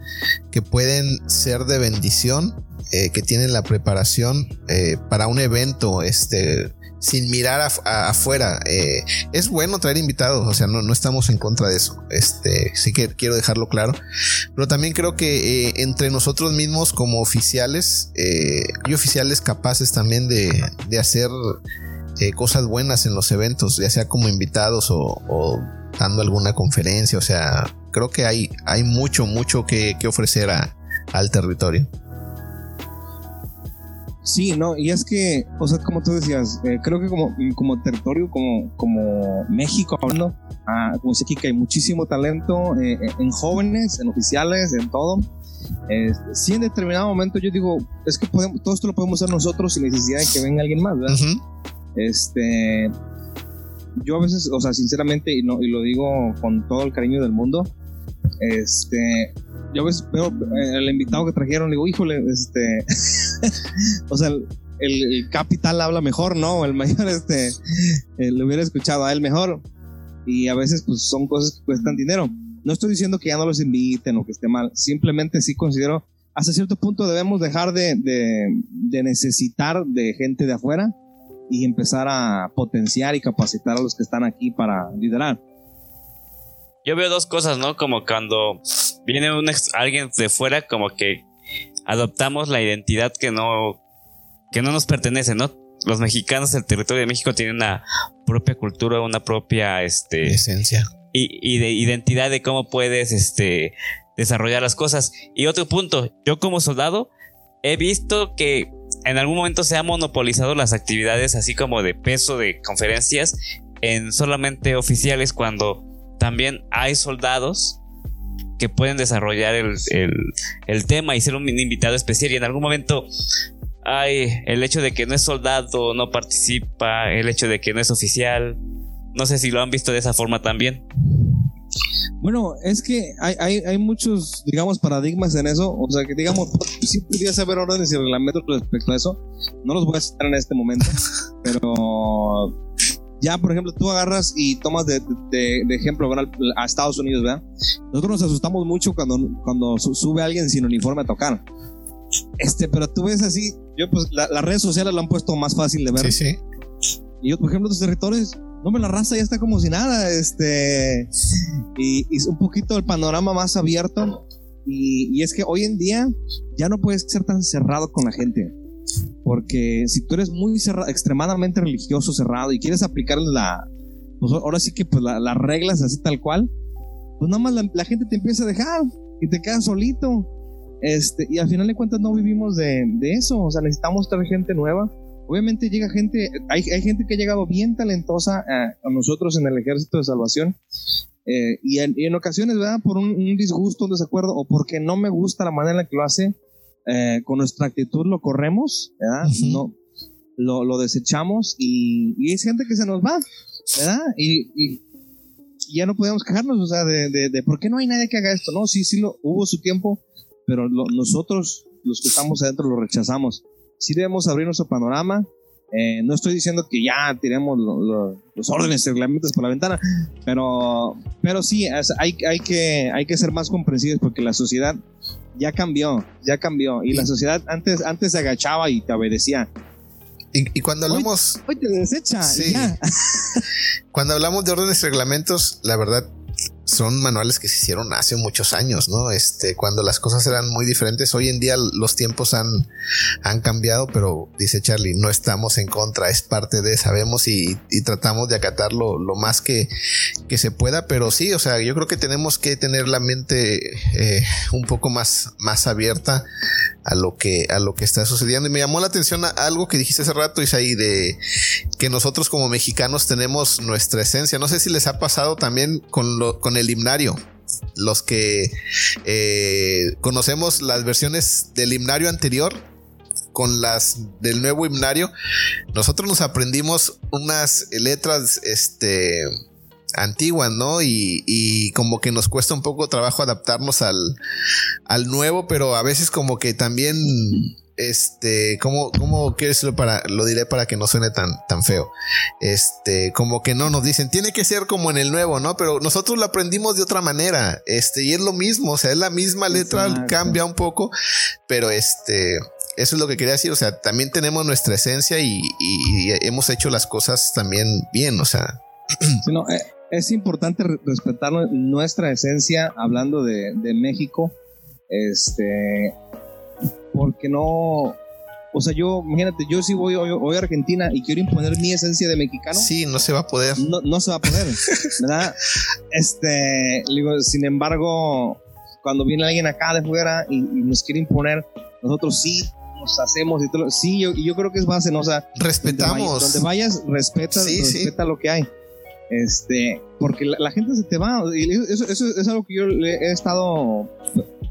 que pueden ser de bendición, eh, que tienen la preparación eh, para un evento, este, sin mirar afuera. Eh, es bueno traer invitados, o sea, no, no, estamos en contra de eso. Este, sí que quiero dejarlo claro. Pero también creo que eh, entre nosotros mismos como oficiales, eh, hay oficiales capaces también de, de hacer cosas buenas en los eventos, ya sea como invitados o, dando alguna conferencia. O sea, creo que hay, hay mucho, mucho que, que ofrecer al territorio. Sí, no, y es que, o sea, como tú decías, eh, creo que como, como territorio, como, como México hablando, ah, como sé que hay muchísimo talento eh, eh, en jóvenes, en oficiales, en todo. sí, en determinado momento yo digo, es que podemos, todo esto lo podemos hacer nosotros sin necesidad de que venga alguien más, ¿verdad? Este, yo a veces, o sea, sinceramente, y, no, y lo digo con todo el cariño del mundo, este, yo a veces veo el invitado que trajeron, digo, híjole, este, [laughs] o sea, el, capital habla mejor, ¿no? El mayor, este, eh, le hubiera escuchado a él mejor. Y a veces, pues, son cosas que cuestan dinero. No estoy diciendo que ya no los inviten o que esté mal. Simplemente sí considero, hasta cierto punto debemos dejar de, de necesitar de gente de afuera y empezar a potenciar y capacitar a los que están aquí para liderar. Yo veo dos cosas, ¿no? Como cuando viene un alguien de fuera, como que adoptamos la identidad que no, que no nos pertenece, ¿no? Los mexicanos del territorio de México tienen una propia cultura, una propia este, esencia. Y, de identidad de cómo puedes este, desarrollar las cosas. Y otro punto, yo como soldado he visto que en algún momento se han monopolizado las actividades así como de peso de conferencias en solamente oficiales cuando también hay soldados que pueden desarrollar el, tema y ser un invitado especial. Y en algún momento hay el hecho de que no es soldado, no participa, el hecho de que no es oficial. No sé si lo han visto de esa forma también. Bueno, es que hay, hay, muchos, digamos, paradigmas en eso. O sea, que digamos, sí podría saber órdenes y reglamentos respecto a eso. No los voy a citar en este momento, [laughs] pero ya, por ejemplo, tú agarras y tomas de, ejemplo a Estados Unidos, ¿verdad? Nosotros nos asustamos mucho cuando, cuando sube alguien sin uniforme a tocar. Este, pero tú ves así, yo pues las redes sociales lo han puesto más fácil de ver. Sí, sí. Y yo, por ejemplo, tus territorios, no me la raza ya está como si nada, este, y, y un poquito el panorama más abierto. Y, y es que hoy en día ya no puedes ser tan cerrado con la gente. Porque si tú eres muy cerrado, extremadamente religioso, cerrado y quieres aplicar la, pues ahora sí que pues las reglas así tal cual, pues nada más la, gente te empieza a dejar y te quedas solito. Este, y al final de cuentas no vivimos de, de eso, o sea, necesitamos traer gente nueva. Obviamente llega gente, hay, hay gente que ha llegado bien talentosa a, nosotros en el ejército de salvación. Eh, y, en, ocasiones, ¿verdad? Por un, un, disgusto, un desacuerdo, o porque no me gusta la manera en la que lo hace, eh, con nuestra actitud lo corremos, ¿verdad? No, lo, lo desechamos y, y, hay gente que se nos va, ¿verdad? Y, y ya no podemos quejarnos, o sea, de, de, de, por qué no hay nadie que haga esto, ¿no? Sí, sí, lo, hubo su tiempo, pero nosotros, los que estamos adentro, lo rechazamos. Sí debemos abrir nuestro panorama, eh, no estoy diciendo que ya tiremos los órdenes y reglamentos por la ventana, pero, pero sí, hay, hay, que, hay que ser más comprensivos porque la sociedad ya cambió, ya cambió. Y la sociedad antes, antes se agachaba y te obedecía. Y, cuando hablamos. Hoy, te desecha. Sí. cuando hablamos de órdenes y reglamentos, la verdad, son manuales que se hicieron hace muchos años, ¿no? Este, cuando las cosas eran muy diferentes. Hoy en día los tiempos han, han cambiado, pero dice Charlie, no estamos en contra, es parte de, sabemos y, tratamos de acatarlo lo más que, que se pueda, pero sí, o sea, yo creo que tenemos que tener la mente eh, un poco más, más abierta a lo que, a lo que está sucediendo. Y me llamó la atención algo que dijiste hace rato, Isaí, de que nosotros como mexicanos tenemos nuestra esencia. No sé si les ha pasado también con, lo, con el himnario. los que eh, conocemos las versiones del himnario anterior con las del nuevo himnario, nosotros nos aprendimos unas letras, este, antiguas, ¿no? Y, como que nos cuesta un poco trabajo adaptarnos al, al nuevo, pero a veces como que también este, ¿cómo, cómo quieres decirlo para, lo diré para que no suene tan, tan feo? Este, como que no nos dicen, tiene que ser como en el nuevo, ¿no? Pero nosotros lo aprendimos de otra manera, este, y es lo mismo, o sea, es la misma letra, cambia un poco, pero este, eso es lo que quería decir, o sea, también tenemos nuestra esencia y, hemos hecho las cosas también bien, o sea. [clears throat] Eh, es importante respetar nuestra esencia, hablando de, de México, este, porque no, o sea, yo, imagínate, yo si voy hoy, a Argentina y quiero imponer mi esencia de mexicano. Sí, no se va a poder. No, se va a poder, [laughs] ¿verdad? Este, digo, sin embargo, cuando viene alguien acá de fuera y, nos quiere imponer, nosotros sí nos hacemos y todo. Sí, yo, y yo creo que es base, ¿no? O sea, respetamos. Donde vayas, respeta, respeta lo que hay. Este, porque la, gente se te va. Y eso, eso, es algo que yo he estado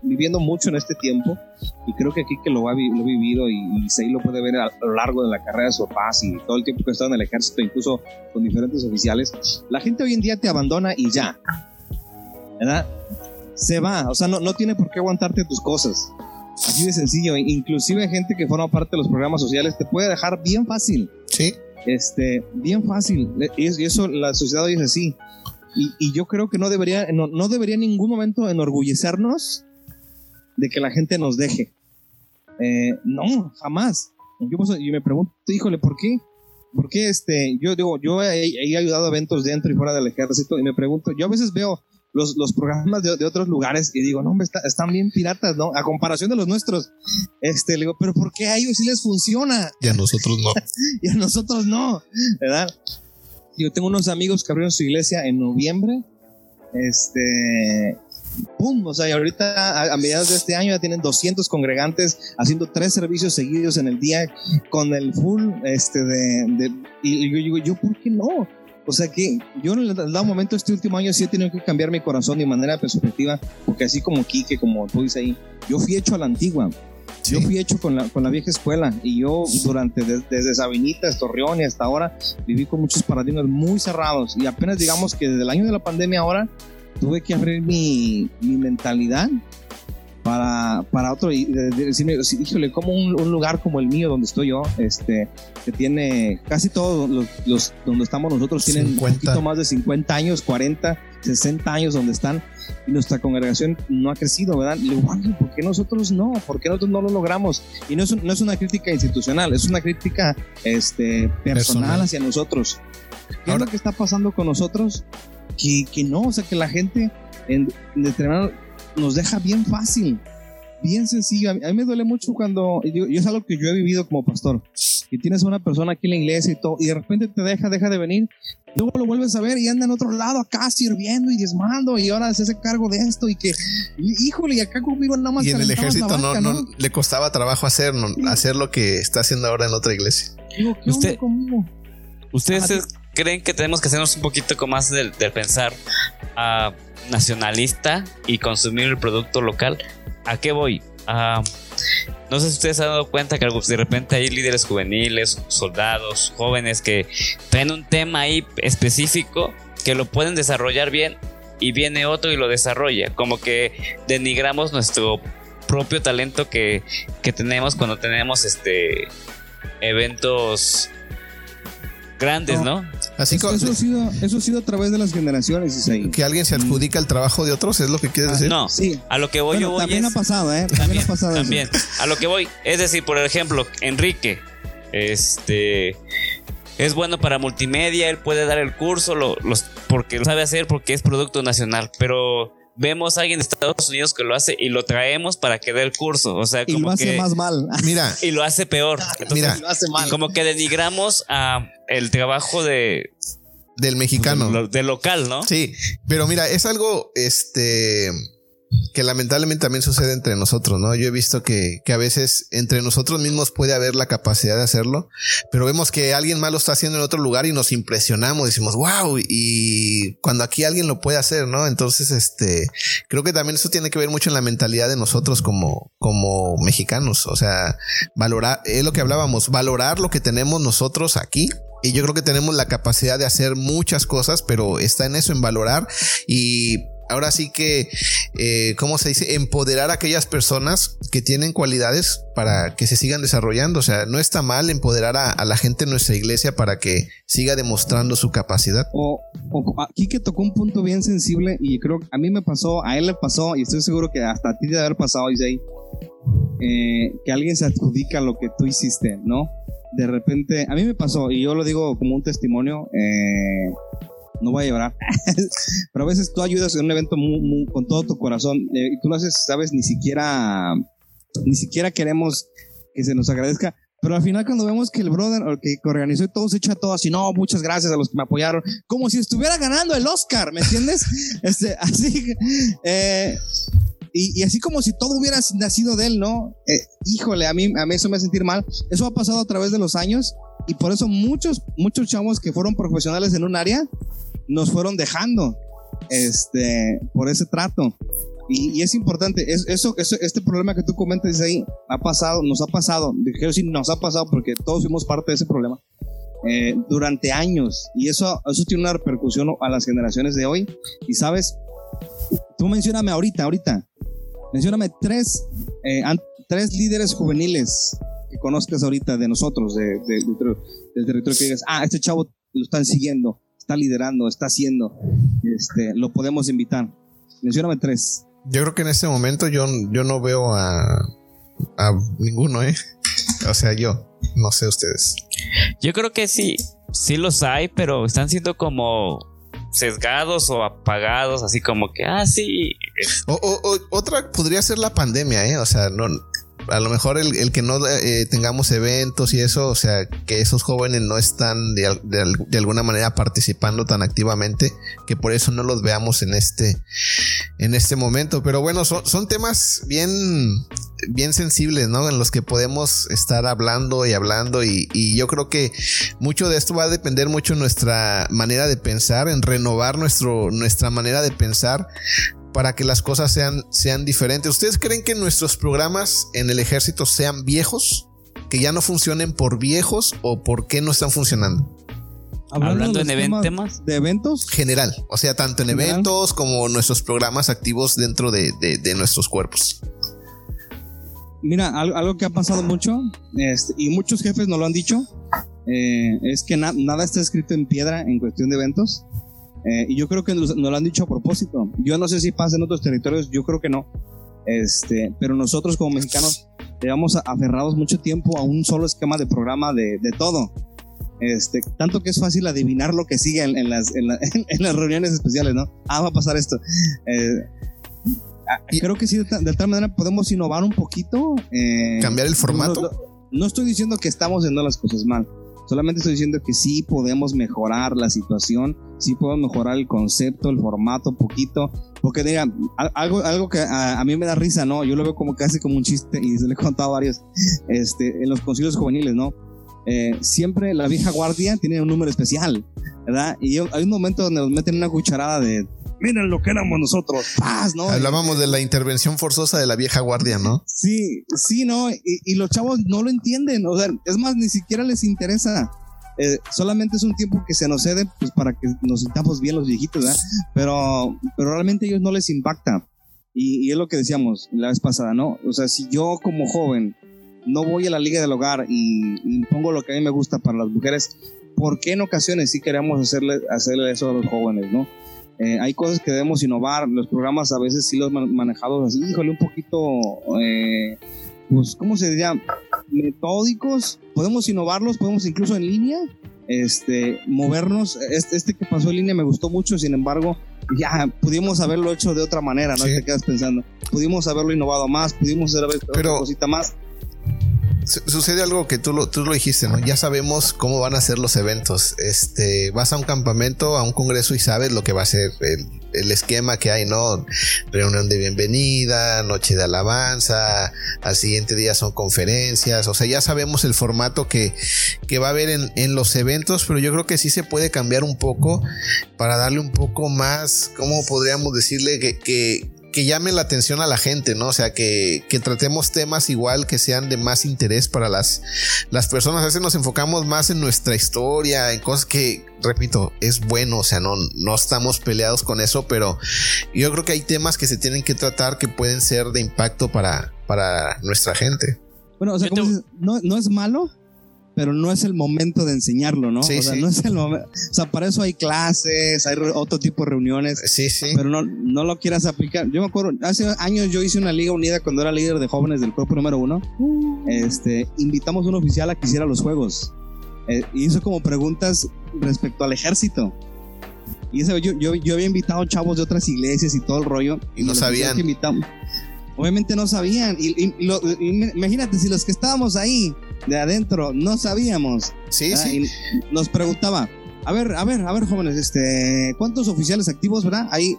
viviendo mucho en este tiempo y creo que aquí que lo, ha, lo he vivido y, y lo puede ver a, lo largo de la carrera de su paz y todo el tiempo que he estado en el ejército, incluso con diferentes oficiales, la gente hoy en día te abandona y ya, ¿verdad? Se va, o sea, no, no tiene por qué aguantarte tus cosas. Así de sencillo, inclusive gente que forma parte de los programas sociales te puede dejar bien fácil. Sí. Este, bien fácil. Y eso la sociedad hoy es así. Y, yo creo que no debería, no, no debería en ningún momento enorgullecernos de que la gente nos deje. Eh, no, jamás. Yo, me pregunto, híjole, ¿por qué? ¿Por qué este? Yo digo, yo he, ayudado a eventos dentro y fuera del ejército y me pregunto, yo a veces veo los, los programas de, otros lugares y digo, no, hombre, están bien piratas, ¿no? A comparación de los nuestros. Este, le digo, pero ¿por qué a ellos sí les funciona? Y a nosotros no. [laughs] y a nosotros no, ¿verdad? Yo tengo unos amigos que abrieron su iglesia en noviembre. Este, ¡pum! O sea, y ahorita a, mediados de este año ya tienen 200 congregantes haciendo tres servicios seguidos en el día con el full, este, de, y, yo digo, ¿yo por qué no? O sea que yo en el dado momento este último año sí he tenido que cambiar mi corazón de manera de perspectiva, porque así como Quique, como tú dices ahí, yo fui hecho a la antigua. Yo fui hecho con la, con la vieja escuela y yo durante desde Sabinitas, Torreón y hasta ahora viví con muchos paradigmas muy cerrados y apenas digamos que desde el año de la pandemia ahora tuve que abrir mi, mi mentalidad para, para otro y decirme, híjole, como un, lugar como el mío donde estoy yo, este, que tiene casi todos los, los donde estamos nosotros tienen un poquito más de 50 años, 40, 60 años donde están y nuestra congregación no ha crecido, ¿verdad? Y ¿por qué nosotros no? ¿Por qué nosotros no lo logramos? Y no es, no es una crítica institucional, es una crítica este, personal, hacia nosotros. ¿Qué es lo que está pasando con nosotros? Que, que no, o sea, que la gente en, determinado nos deja bien fácil, bien sencillo. A mí, me duele mucho cuando, yo, es algo que yo he vivido como pastor, que tienes a una persona aquí en la iglesia y todo, y de repente te deja, deja de venir, luego lo vuelves a ver y anda en otro lado acá sirviendo y diezmando y ahora se hace cargo de esto y que, híjole, y acá conmigo nada más. Y en el ejército no, no, le costaba trabajo hacer, hacer lo que está haciendo ahora en otra iglesia. Digo, ¿qué Usted, conmigo? Ustedes creen que tenemos que hacernos un poquito más del, pensar uh, nacionalista y consumir el producto local. ¿A qué voy? Uh, no sé si ustedes se han dado cuenta que de repente hay líderes juveniles, soldados, jóvenes que traen un tema ahí específico que lo pueden desarrollar bien y viene otro y lo desarrolla. Como que denigramos nuestro propio talento que, que tenemos cuando tenemos este eventos grandes, ¿no? Así eso, eso, ha sido, eso ha sido a través de las generaciones, Que alguien se adjudica el trabajo de otros, es lo que quieres decir. No, sí. a lo que voy yo voy También ha pasado, ¿eh? También, ha pasado. También. A lo que voy, es decir, por ejemplo, Enrique, este es bueno para multimedia, él puede dar el curso, lo, los, porque lo sabe hacer, porque es producto nacional, pero vemos a alguien de Estados Unidos que lo hace y lo traemos para que dé el curso. O sea, como y lo hace más mal. Mira. [laughs] Y lo hace peor. mira. Lo hace mal. Como que denigramos a el trabajo de del mexicano. Del local, ¿no? Sí, pero mira, es algo este que lamentablemente también sucede entre nosotros, ¿no? Yo he visto que, que a veces entre nosotros mismos puede haber la capacidad de hacerlo, pero vemos que alguien más lo está haciendo en otro lugar y nos impresionamos, decimos, wow, y cuando aquí alguien lo puede hacer, ¿no? Entonces, este, creo que también eso tiene que ver mucho en la mentalidad de nosotros como, como mexicanos, o sea, valorar, es lo que hablábamos, valorar lo que tenemos nosotros aquí y yo creo que tenemos la capacidad de hacer muchas cosas, pero está en eso, en valorar y ahora sí que, eh, ¿cómo se dice? Empoderar a aquellas personas que tienen cualidades para que se sigan desarrollando. O sea, no está mal empoderar a, la gente en nuestra iglesia para que siga demostrando su capacidad. O, aquí que tocó un punto bien sensible y creo que a mí me pasó, a él le pasó y estoy seguro que hasta a ti debe haber pasado, Isai, eh, que alguien se adjudica lo que tú hiciste, ¿no? De repente, a mí me pasó, y yo lo digo como un testimonio, eh, no voy a llorar. [laughs] Pero a veces tú ayudas en un evento con todo tu corazón eh, y tú lo haces, sabes, ni siquiera, ni siquiera queremos que se nos agradezca. Pero al final cuando vemos que el brother o que organizó todo se echa todo así, no, muchas gracias a los que me apoyaron, como si estuviera ganando el Oscar, ¿me entiendes? [laughs] este, así, eh, y, así como si todo hubiera nacido de él, ¿no? Eh, híjole, a mí, a mí eso me hace sentir mal. Eso ha pasado a través de los años y por eso muchos, muchos chavos que fueron profesionales en un área nos fueron dejando este, por ese trato. Y, es importante, es, eso, este problema que tú comentas ahí ha pasado, nos ha pasado, quiero decir, nos ha pasado porque todos fuimos parte de ese problema eh, durante años. Y eso, eso tiene una repercusión a las generaciones de hoy. Y sabes, tú mencioname ahorita, ahorita, mencioname tres, eh, tres líderes juveniles que conozcas ahorita de nosotros, de, del territorio que digas, ah, este chavo lo están siguiendo, está liderando, está haciendo, este, lo podemos invitar. Mencióname tres. Yo creo que en este momento yo, yo no veo a, a ninguno, ¿eh? O sea, yo, no sé ustedes. Yo creo que sí, sí los hay, pero están siendo como sesgados o apagados, así como que, ah, sí. o, otra podría ser la pandemia, ¿eh? O sea, no, a lo mejor el, que no eh, tengamos eventos y eso, o sea, que esos jóvenes no están de, de, alguna manera participando tan activamente, que por eso no los veamos en este, en este momento. Pero bueno, son, son temas bien, bien sensibles, ¿no? En los que podemos estar hablando y hablando y, y yo creo que mucho de esto va a depender mucho de nuestra manera de pensar, en renovar nuestro, nuestra manera de pensar para que las cosas sean, sean diferentes. ¿Ustedes creen que nuestros programas en el ejército sean viejos? ¿Que ya no funcionen por viejos o por qué no están funcionando? Hablando, en temas, de eventos general, o sea, tanto en eventos como nuestros programas activos dentro de, nuestros cuerpos. Mira, algo, que ha pasado mucho, este, y muchos jefes nos lo han dicho, eh, es que nada está escrito en piedra en cuestión de eventos. Eh, y yo creo que nos, lo han dicho a propósito. Yo no sé si pasa en otros territorios, yo creo que no. Este, pero nosotros como mexicanos llevamos aferrados mucho tiempo a un solo esquema de programa de, de todo. Este, tanto que es fácil adivinar lo que sigue en, las, [laughs] en, las, reuniones especiales, ¿no? Ah, va a pasar esto. Eh, creo que sí, de, tal manera podemos innovar un poquito. Eh, ¿Cambiar el formato? No, no, estoy diciendo que estamos haciendo las cosas mal. Solamente estoy diciendo que sí podemos mejorar la situación, sí podemos mejorar el concepto, el formato, un poquito. Porque diga, algo, algo que a, mí me da risa, ¿no? Yo lo veo como casi como un chiste y se le he contado a varios este, en los concilios juveniles, ¿no? Eh, siempre la vieja guardia tiene un número especial, ¿verdad? Y hay un momento donde nos meten una cucharada de miren lo que éramos nosotros, paz, ¿no? Hablábamos de la intervención forzosa de la vieja guardia, ¿no? Sí, sí, ¿no? Y, los chavos no lo entienden, o sea, es más, ni siquiera les interesa. Eh, solamente es un tiempo que se nos cede pues, para que nos sintamos bien los viejitos, ¿verdad? Pero, pero realmente a ellos no les impacta. Y, es lo que decíamos la vez pasada, ¿no? O sea, si yo como joven no voy a la liga del hogar y, y pongo lo que a mí me gusta para las mujeres, ¿por qué en ocasiones sí queremos hacerle, hacerle eso a los jóvenes, ¿no? Eh, hay cosas que debemos innovar. Los programas a veces sí los manejamos así, híjole, un poquito, eh, pues, ¿cómo se diría? Metódicos. Podemos innovarlos, podemos incluso en línea, este, movernos. Este, este, que pasó en línea me gustó mucho, sin embargo, ya pudimos haberlo hecho de otra manera, ¿no? Te quedas pensando. Pudimos haberlo innovado más, pudimos haber Pero, otra cosita más sucede algo que tú lo, tú lo dijiste, ¿no? Ya sabemos cómo van a ser los eventos. Este, vas a un campamento, a un congreso y sabes lo que va a ser el, el esquema que hay, ¿no? Reunión de bienvenida, noche de alabanza, al siguiente día son conferencias, o sea, ya sabemos el formato que, que va a haber en, en los eventos, pero yo creo que sí se puede cambiar un poco para darle un poco más, ¿cómo podríamos decirle? Que, que, que llame la atención a la gente, ¿no? O sea, que, que, tratemos temas igual que sean de más interés para las, las personas. A veces nos enfocamos más en nuestra historia, en cosas que, repito, es bueno, o sea, no, no estamos peleados con eso, pero yo creo que hay temas que se tienen que tratar que pueden ser de impacto para, para nuestra gente. Bueno, o sea, ¿cómo no, no es malo, pero no es el momento de enseñarlo, ¿no? Sí, o sea, sí. no es el momento. O sea, para eso hay clases, hay otro tipo de reuniones, Sí, sí. pero no, no lo quieras aplicar. Yo me acuerdo, hace años yo hice una liga unida cuando era líder de jóvenes del cuerpo número uno. Este, invitamos a un oficial a que hiciera los juegos. Eh, y hizo como preguntas respecto al ejército. Y eso, yo, yo, yo había invitado chavos de otras iglesias y todo el rollo. Y no los sabían. que invitamos, obviamente no sabían. Y, y- y lo- y imagínate, si los que estábamos ahí de adentro no sabíamos. Sí, Ah, sí. y nos preguntaba, a ver, a ver, a ver, jóvenes, este, ¿cuántos oficiales activos, verdad? Hay,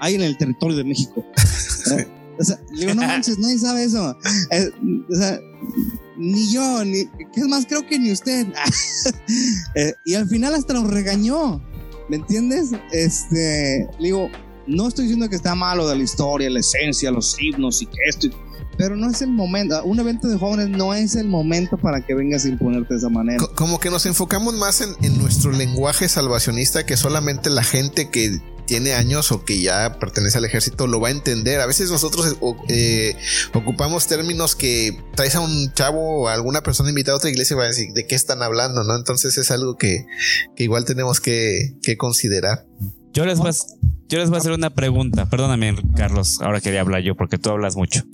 hay en el territorio de México. [laughs] O sea, le digo, no [laughs] manches, nadie sabe eso. Eh, o sea, ni yo, ni, ¿qué es más? Creo que ni usted. [laughs] Eh, y al final hasta nos regañó, ¿me entiendes? Este, le digo, no estoy diciendo que está malo de la historia, la esencia, los himnos y que esto, pero no es el momento. Un evento de jóvenes no es el momento para que vengas a imponerte de esa manera. Co- Como que nos enfocamos más en, nuestro lenguaje salvacionista que solamente la gente que tiene años o que ya pertenece al ejército lo va a entender. A veces nosotros eh, eh, ocupamos términos que traes a un chavo o a alguna persona invitada a otra iglesia y va a decir de qué están hablando, ¿no? Entonces es algo que, que igual tenemos que considerar. Yo les voy a, yo les voy a hacer una pregunta. Perdóname, Carlos. Ahora quería hablar yo porque tú hablas mucho. [laughs]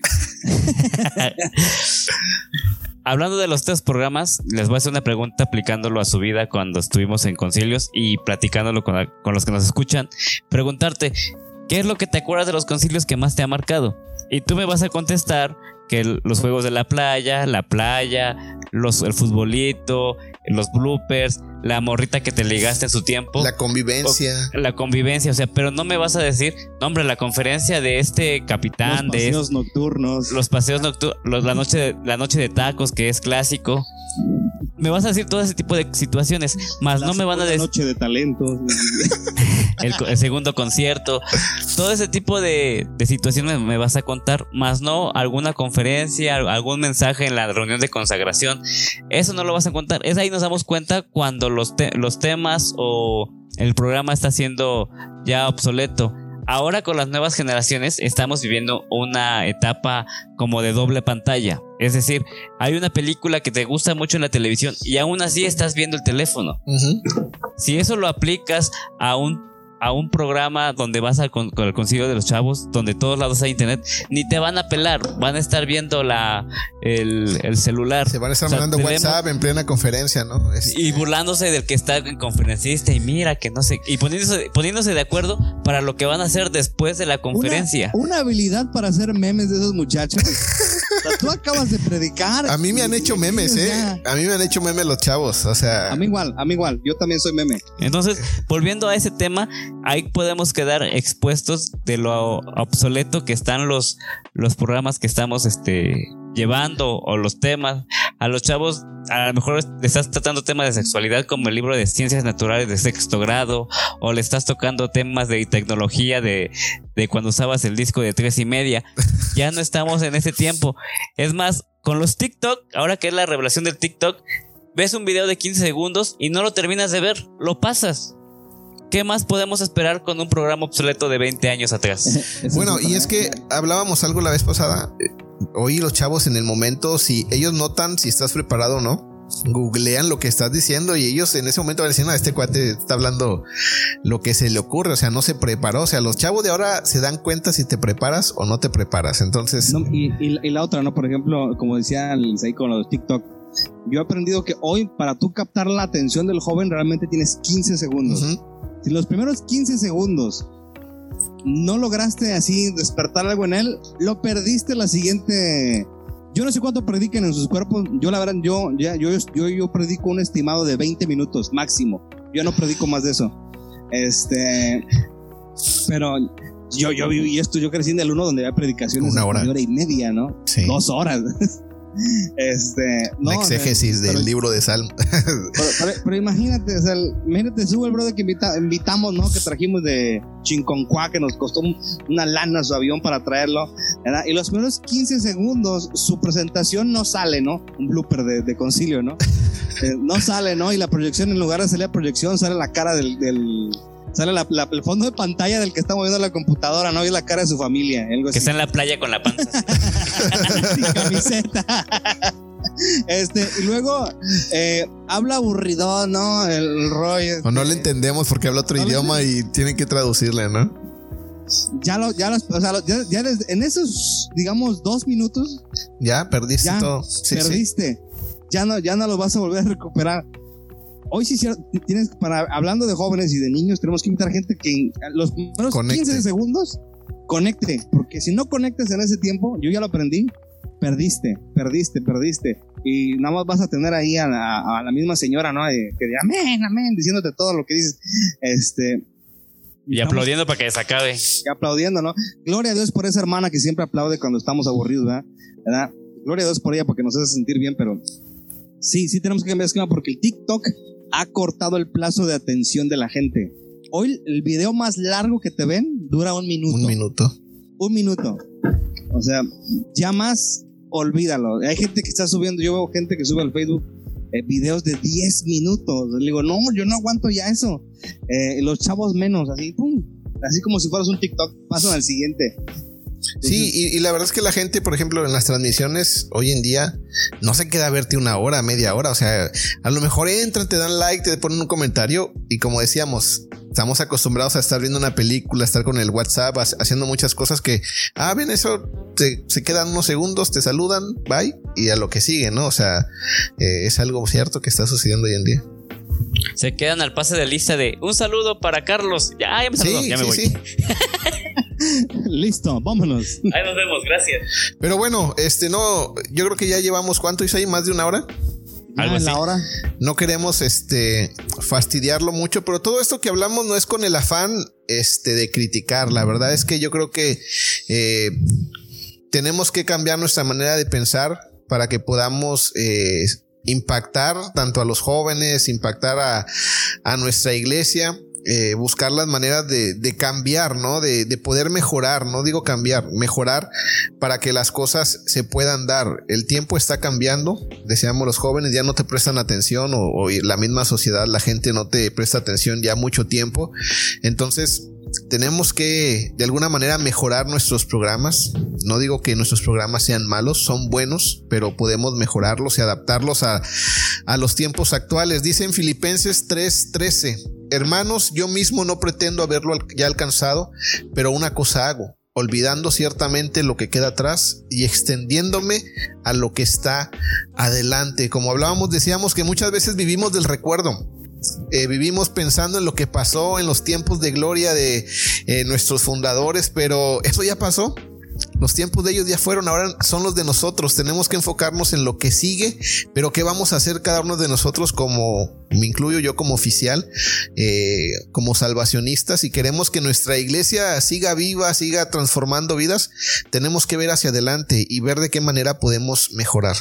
Hablando de los tres programas, les voy a hacer una pregunta aplicándolo a su vida cuando estuvimos en concilios y platicándolo con, con los que nos escuchan. Preguntarte, ¿qué es lo que te acuerdas de los concilios que más te ha marcado? Y tú me vas a contestar que los juegos de la playa, la playa, los, el futbolito, los bloopers, la morrita que te ligaste en su tiempo La convivencia. la convivencia, o sea, pero no me vas a decir, no, hombre, la conferencia de este capitán, los de paseos nocturnos. los paseos nocturnos, la noche de, la noche de tacos, que es clásico. Me vas a decir todo ese tipo de situaciones, más la no me van a decir noche de talentos. [laughs] el, segundo concierto, todo ese tipo de, de situaciones me vas a contar, más no alguna conferencia, al- algún mensaje en la reunión de consagración. Eso no lo vas a contar. Es ahí nos damos cuenta cuando los, te- los temas o el programa está siendo ya obsoleto. Ahora con las nuevas generaciones estamos viviendo una etapa como de doble pantalla. Es decir, hay una película que te gusta mucho en la televisión y aún así estás viendo el teléfono. Si eso lo aplicas a un a un programa donde vas al con, con el concilio de los chavos, donde todos lados hay internet, ni te van a pelar, van a estar viendo la el, el celular. Se van a estar O sea, mandando tenemos- WhatsApp en plena conferencia, ¿no? Este, y burlándose del que está en conferencista y mira que no sé, y poniéndose, poniéndose de acuerdo para lo que van a hacer después de la conferencia. Una, una habilidad para hacer memes de esos muchachos. Tú acabas de predicar. a mí me han hecho memes, ¿eh? A mí me han hecho memes los chavos, o sea... A mí igual, a mí igual. Yo también soy meme. Entonces, volviendo a ese tema, ahí podemos quedar expuestos de lo obsoleto que están los, los programas que estamos este, llevando o los temas. A los chavos, a lo mejor le estás tratando temas de sexualidad como el libro de ciencias naturales de sexto grado, o le estás tocando temas de tecnología de, de cuando usabas el disco de tres y media. [laughs] Ya no estamos en ese tiempo. Es más, con los TikTok, ahora que es la revelación del TikTok, ves un video de 15 segundos y no lo terminas de ver, lo pasas. ¿Qué más podemos esperar con un programa obsoleto de 20 años atrás? [laughs] Bueno, y es que hablábamos algo la vez pasada. eh, Hoy los chavos en el momento, si ellos notan si estás preparado o no, googlean lo que estás diciendo y ellos en ese momento van a decir, no, este cuate está hablando lo que se le ocurre, o sea, no se preparó. O sea, los chavos de ahora se dan cuenta si te preparas o no te preparas. Entonces, No, y, y- y la otra, ¿no? Por ejemplo, como decía el ahí con los TikTok, yo he aprendido que hoy para tú captar la atención del joven realmente tienes 15 segundos. ujú, Si los primeros 15 segundos no lograste así despertar algo en él, lo perdiste la siguiente. Yo no sé cuánto prediquen en sus cuerpos. Yo la verdad, yo ya yo, yo, yo predico un estimado de 20 minutos máximo. Yo no predico más de eso. Este, Pero yo, yo viví esto, yo crecí en el uno donde había predicaciones Una hora. de hora y media, ¿no? Sí. Dos horas. [laughs] este, no, La exégesis del libro de Salmo. [laughs] Pero, pero- pero imagínate, o sea, imagínate, sube el brother que invita- invitamos, ¿no? Que trajimos de Chinconcuá, que nos costó un- una lana su avión para traerlo, ¿verdad? Y los primeros 15 segundos, su presentación no sale, ¿no? Un blooper de, de concilio, ¿no? [laughs] Eh, no sale, ¿no? Y la proyección, en lugar de salir la proyección, sale la cara del. del- sale la- la- el fondo de pantalla del que está moviendo la computadora, ¿no? Y es la cara de su familia, algo Que así está en la playa con la panza. [laughs] sin camiseta. Este, y luego eh, habla aburrido, ¿no? El Roy. O no le este, entendemos porque habla otro No idioma y tienen que traducirle, ¿no? Ya lo, ya los, o sea, lo- ya, ya desde- en esos, digamos, dos minutos, Ya, perdiste Ya, todo. Sí, sí. perdiste. Ya no, ya no lo vas a volver a recuperar. Hoy sí, tienes, para, hablando de jóvenes y de niños, tenemos que invitar gente que en los primeros Conecte. 15 segundos conecte. Porque si no conectas en ese tiempo, yo ya lo aprendí, perdiste, perdiste, perdiste. Y nada más vas a tener ahí a la, a la misma señora, ¿no? De- que de amén, amén, diciéndote todo lo que dices. Este. Y estamos- aplaudiendo para que se acabe. y aplaudiendo, ¿no? Gloria a Dios por esa hermana que siempre aplaude cuando estamos aburridos, ¿verdad? ¿verdad? Gloria a Dios por ella porque nos hace sentir bien, pero sí, sí tenemos que cambiar de esquema porque el TikTok ha cortado el plazo de atención de la gente. Hoy el video más largo que te ven dura un minuto. Un minuto. Un minuto. O sea, ya más, olvídalo. Hay gente que está subiendo, yo veo gente que sube al Facebook eh, videos de 10 minutos. Le digo, no, yo no aguanto ya eso. Eh, los chavos menos, así, pum. Así como si fueras un TikTok, pasan al siguiente. Sí, y, y la verdad es que la gente, por ejemplo, en las transmisiones hoy en día no se queda a verte una hora, media hora. O sea, a lo mejor entran, te dan like, te ponen un comentario y como decíamos, estamos acostumbrados a estar viendo una película, a estar con el WhatsApp, ha- haciendo muchas cosas que, ah, ven, eso te- se quedan unos segundos, te saludan, bye, y a lo que sigue, ¿no? O sea, eh, es algo cierto que está sucediendo hoy en día. Se quedan al pase de lista de un saludo para Carlos. Ya, ya me saludó, Sí, ya me sí, voy. sí. [laughs] [laughs] Listo, vámonos. Ahí nos vemos, gracias. Pero bueno, este no, yo creo que ya llevamos cuánto, Isaí, más de una hora. Algo así. la hora. no queremos este fastidiarlo mucho, pero todo esto que hablamos no es con el afán este de criticar. La verdad es que yo creo que eh, tenemos que cambiar nuestra manera de pensar para que podamos eh, impactar tanto a los jóvenes, impactar a, a nuestra iglesia. Eh, buscar las maneras de, cambiar, ¿no? De, de poder mejorar, no digo cambiar, mejorar para que las cosas se puedan dar. El tiempo está cambiando, decíamos los jóvenes ya no te prestan atención o, o la misma sociedad, la gente no te presta atención ya mucho tiempo. Entonces, tenemos que de alguna manera mejorar nuestros programas. No digo que nuestros programas sean malos, son buenos, pero podemos mejorarlos y adaptarlos a, a los tiempos actuales. Dice en Filipenses 3:13, hermanos, yo mismo no pretendo haberlo ya alcanzado, pero una cosa hago, olvidando ciertamente lo que queda atrás y extendiéndome a lo que está adelante. Como hablábamos, decíamos que muchas veces vivimos del recuerdo. Eh, vivimos pensando en lo que pasó en los tiempos de gloria de eh, nuestros fundadores, pero eso ya pasó. Los tiempos de ellos ya fueron, ahora son los de nosotros. Tenemos que enfocarnos en lo que sigue, pero qué vamos a hacer cada uno de nosotros como, me incluyo yo como oficial, eh, como salvacionistas. Si queremos que nuestra iglesia siga viva, siga transformando vidas, tenemos que ver hacia adelante y ver de qué manera podemos mejorar.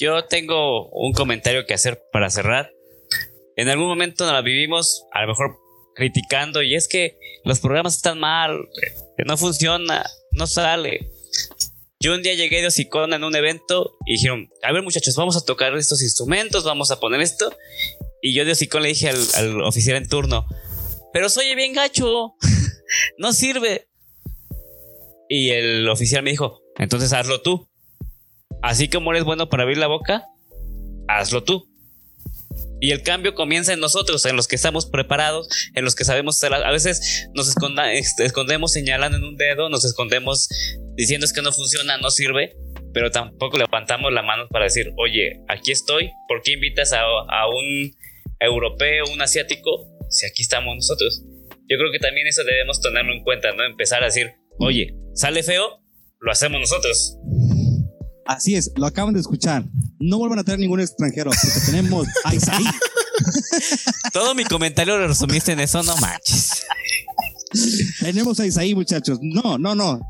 Yo tengo un comentario que hacer para cerrar. En algún momento nos la vivimos, a lo mejor criticando, y es que los programas están mal, que no funciona, no sale. Yo un día llegué de hocicón en un evento y dijeron, a ver muchachos, vamos a tocar estos instrumentos, vamos a poner esto. Y yo de hocicón le dije al, al oficial en turno, pero soy bien gacho, [laughs] no sirve. Y el oficial me dijo, entonces hazlo tú. Así como eres bueno para abrir la boca, hazlo tú. Y el cambio comienza en nosotros, en los que estamos preparados, en los que sabemos. A veces nos escondemos señalando en un dedo, nos escondemos diciendo es que no funciona, no sirve, pero tampoco levantamos la mano para decir, oye, aquí estoy, ¿por qué invitas a, a un europeo, un asiático, si aquí estamos nosotros? Yo creo que también eso debemos tenerlo en cuenta, ¿no? Empezar a decir, oye, sale feo, lo hacemos nosotros. Así es, lo acaban de escuchar. No vuelvan a traer ningún extranjero, porque tenemos [laughs] a Isaí. Todo mi comentario lo resumiste en eso, no manches. Tenemos a Isaí, muchachos. No, no, no.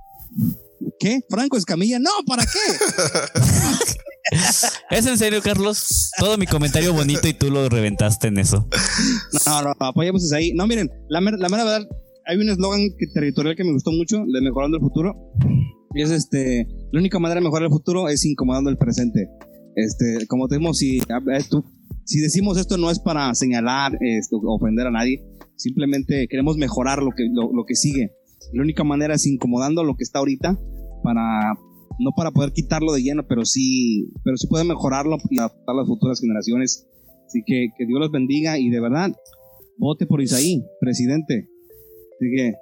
¿Qué? ¿Franco Escamilla? No, ¿para qué? [laughs] ¿Es en serio, Carlos? Todo mi comentario bonito y tú lo reventaste en eso. No, no, apoyamos a Isaí. No, miren, la, mer- la mera verdad, hay un eslogan territorial que me gustó mucho, de mejorando el futuro. Es este, la única manera de mejorar el futuro es incomodando el presente. Este, como tenemos, si, si decimos esto no es para señalar, este, ofender a nadie, simplemente queremos mejorar lo que, lo, lo que sigue. La única manera es incomodando lo que está ahorita para, no para poder quitarlo de lleno, pero sí, pero sí poder mejorarlo y adaptar las futuras generaciones. Así que que Dios los bendiga y de verdad, vote por Isaí, presidente. Así que,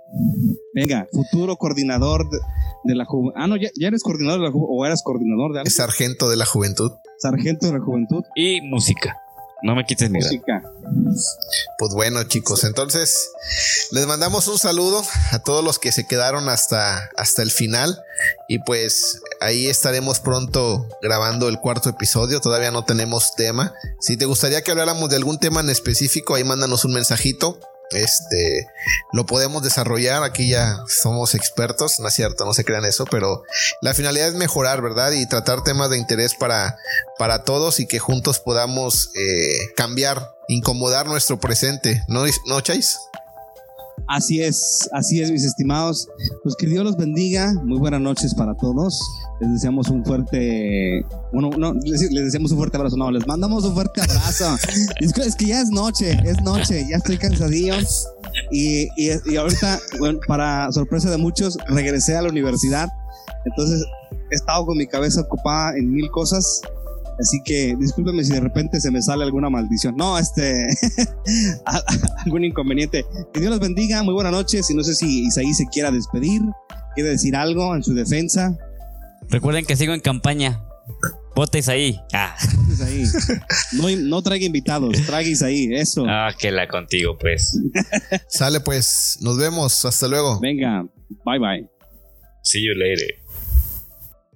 venga, futuro coordinador de, de la juventud. Ah, no, ya, ya eres coordinador de la juventud, o eras coordinador de algo. Sargento de la juventud. Sargento de la juventud. Y música. No me quites mi. Música. Pues bueno, chicos, entonces les mandamos un saludo a todos los que se quedaron hasta, hasta el final. Y pues ahí estaremos pronto grabando el cuarto episodio. Todavía no tenemos tema. Si te gustaría que habláramos de algún tema en específico, ahí mándanos un mensajito. Este lo podemos desarrollar. Aquí ya somos expertos, no es cierto, no se crean eso, pero la finalidad es mejorar, ¿verdad? Y tratar temas de interés para, para todos y que juntos podamos eh, cambiar, incomodar nuestro presente, ¿no, ¿no Chase? Así es, así es, mis estimados. Pues que Dios los bendiga. Muy buenas noches para todos. Les deseamos un fuerte. Bueno, no, les, les deseamos un fuerte abrazo. No, les mandamos un fuerte abrazo. [laughs] es, que, ya es noche, es noche. Ya estoy cansadillo. Y, y, y ahorita, bueno, para sorpresa de muchos, regresé a la universidad. Entonces, he estado con mi cabeza ocupada en mil cosas. Así que discúlpeme si de repente se me sale alguna maldición. No, este. [laughs] algún inconveniente. Que Dios los bendiga. Muy buenas noches. Y no sé si Isaí se quiera despedir. Quiere decir algo en su defensa. Recuerden que sigo en campaña. Votes ahí. Ah, Isaí. No, no traiga invitados. Traiga Isaí. Eso. ah que la contigo, pues. Sale pues, nos vemos, hasta luego. Venga. Bye bye. See you later.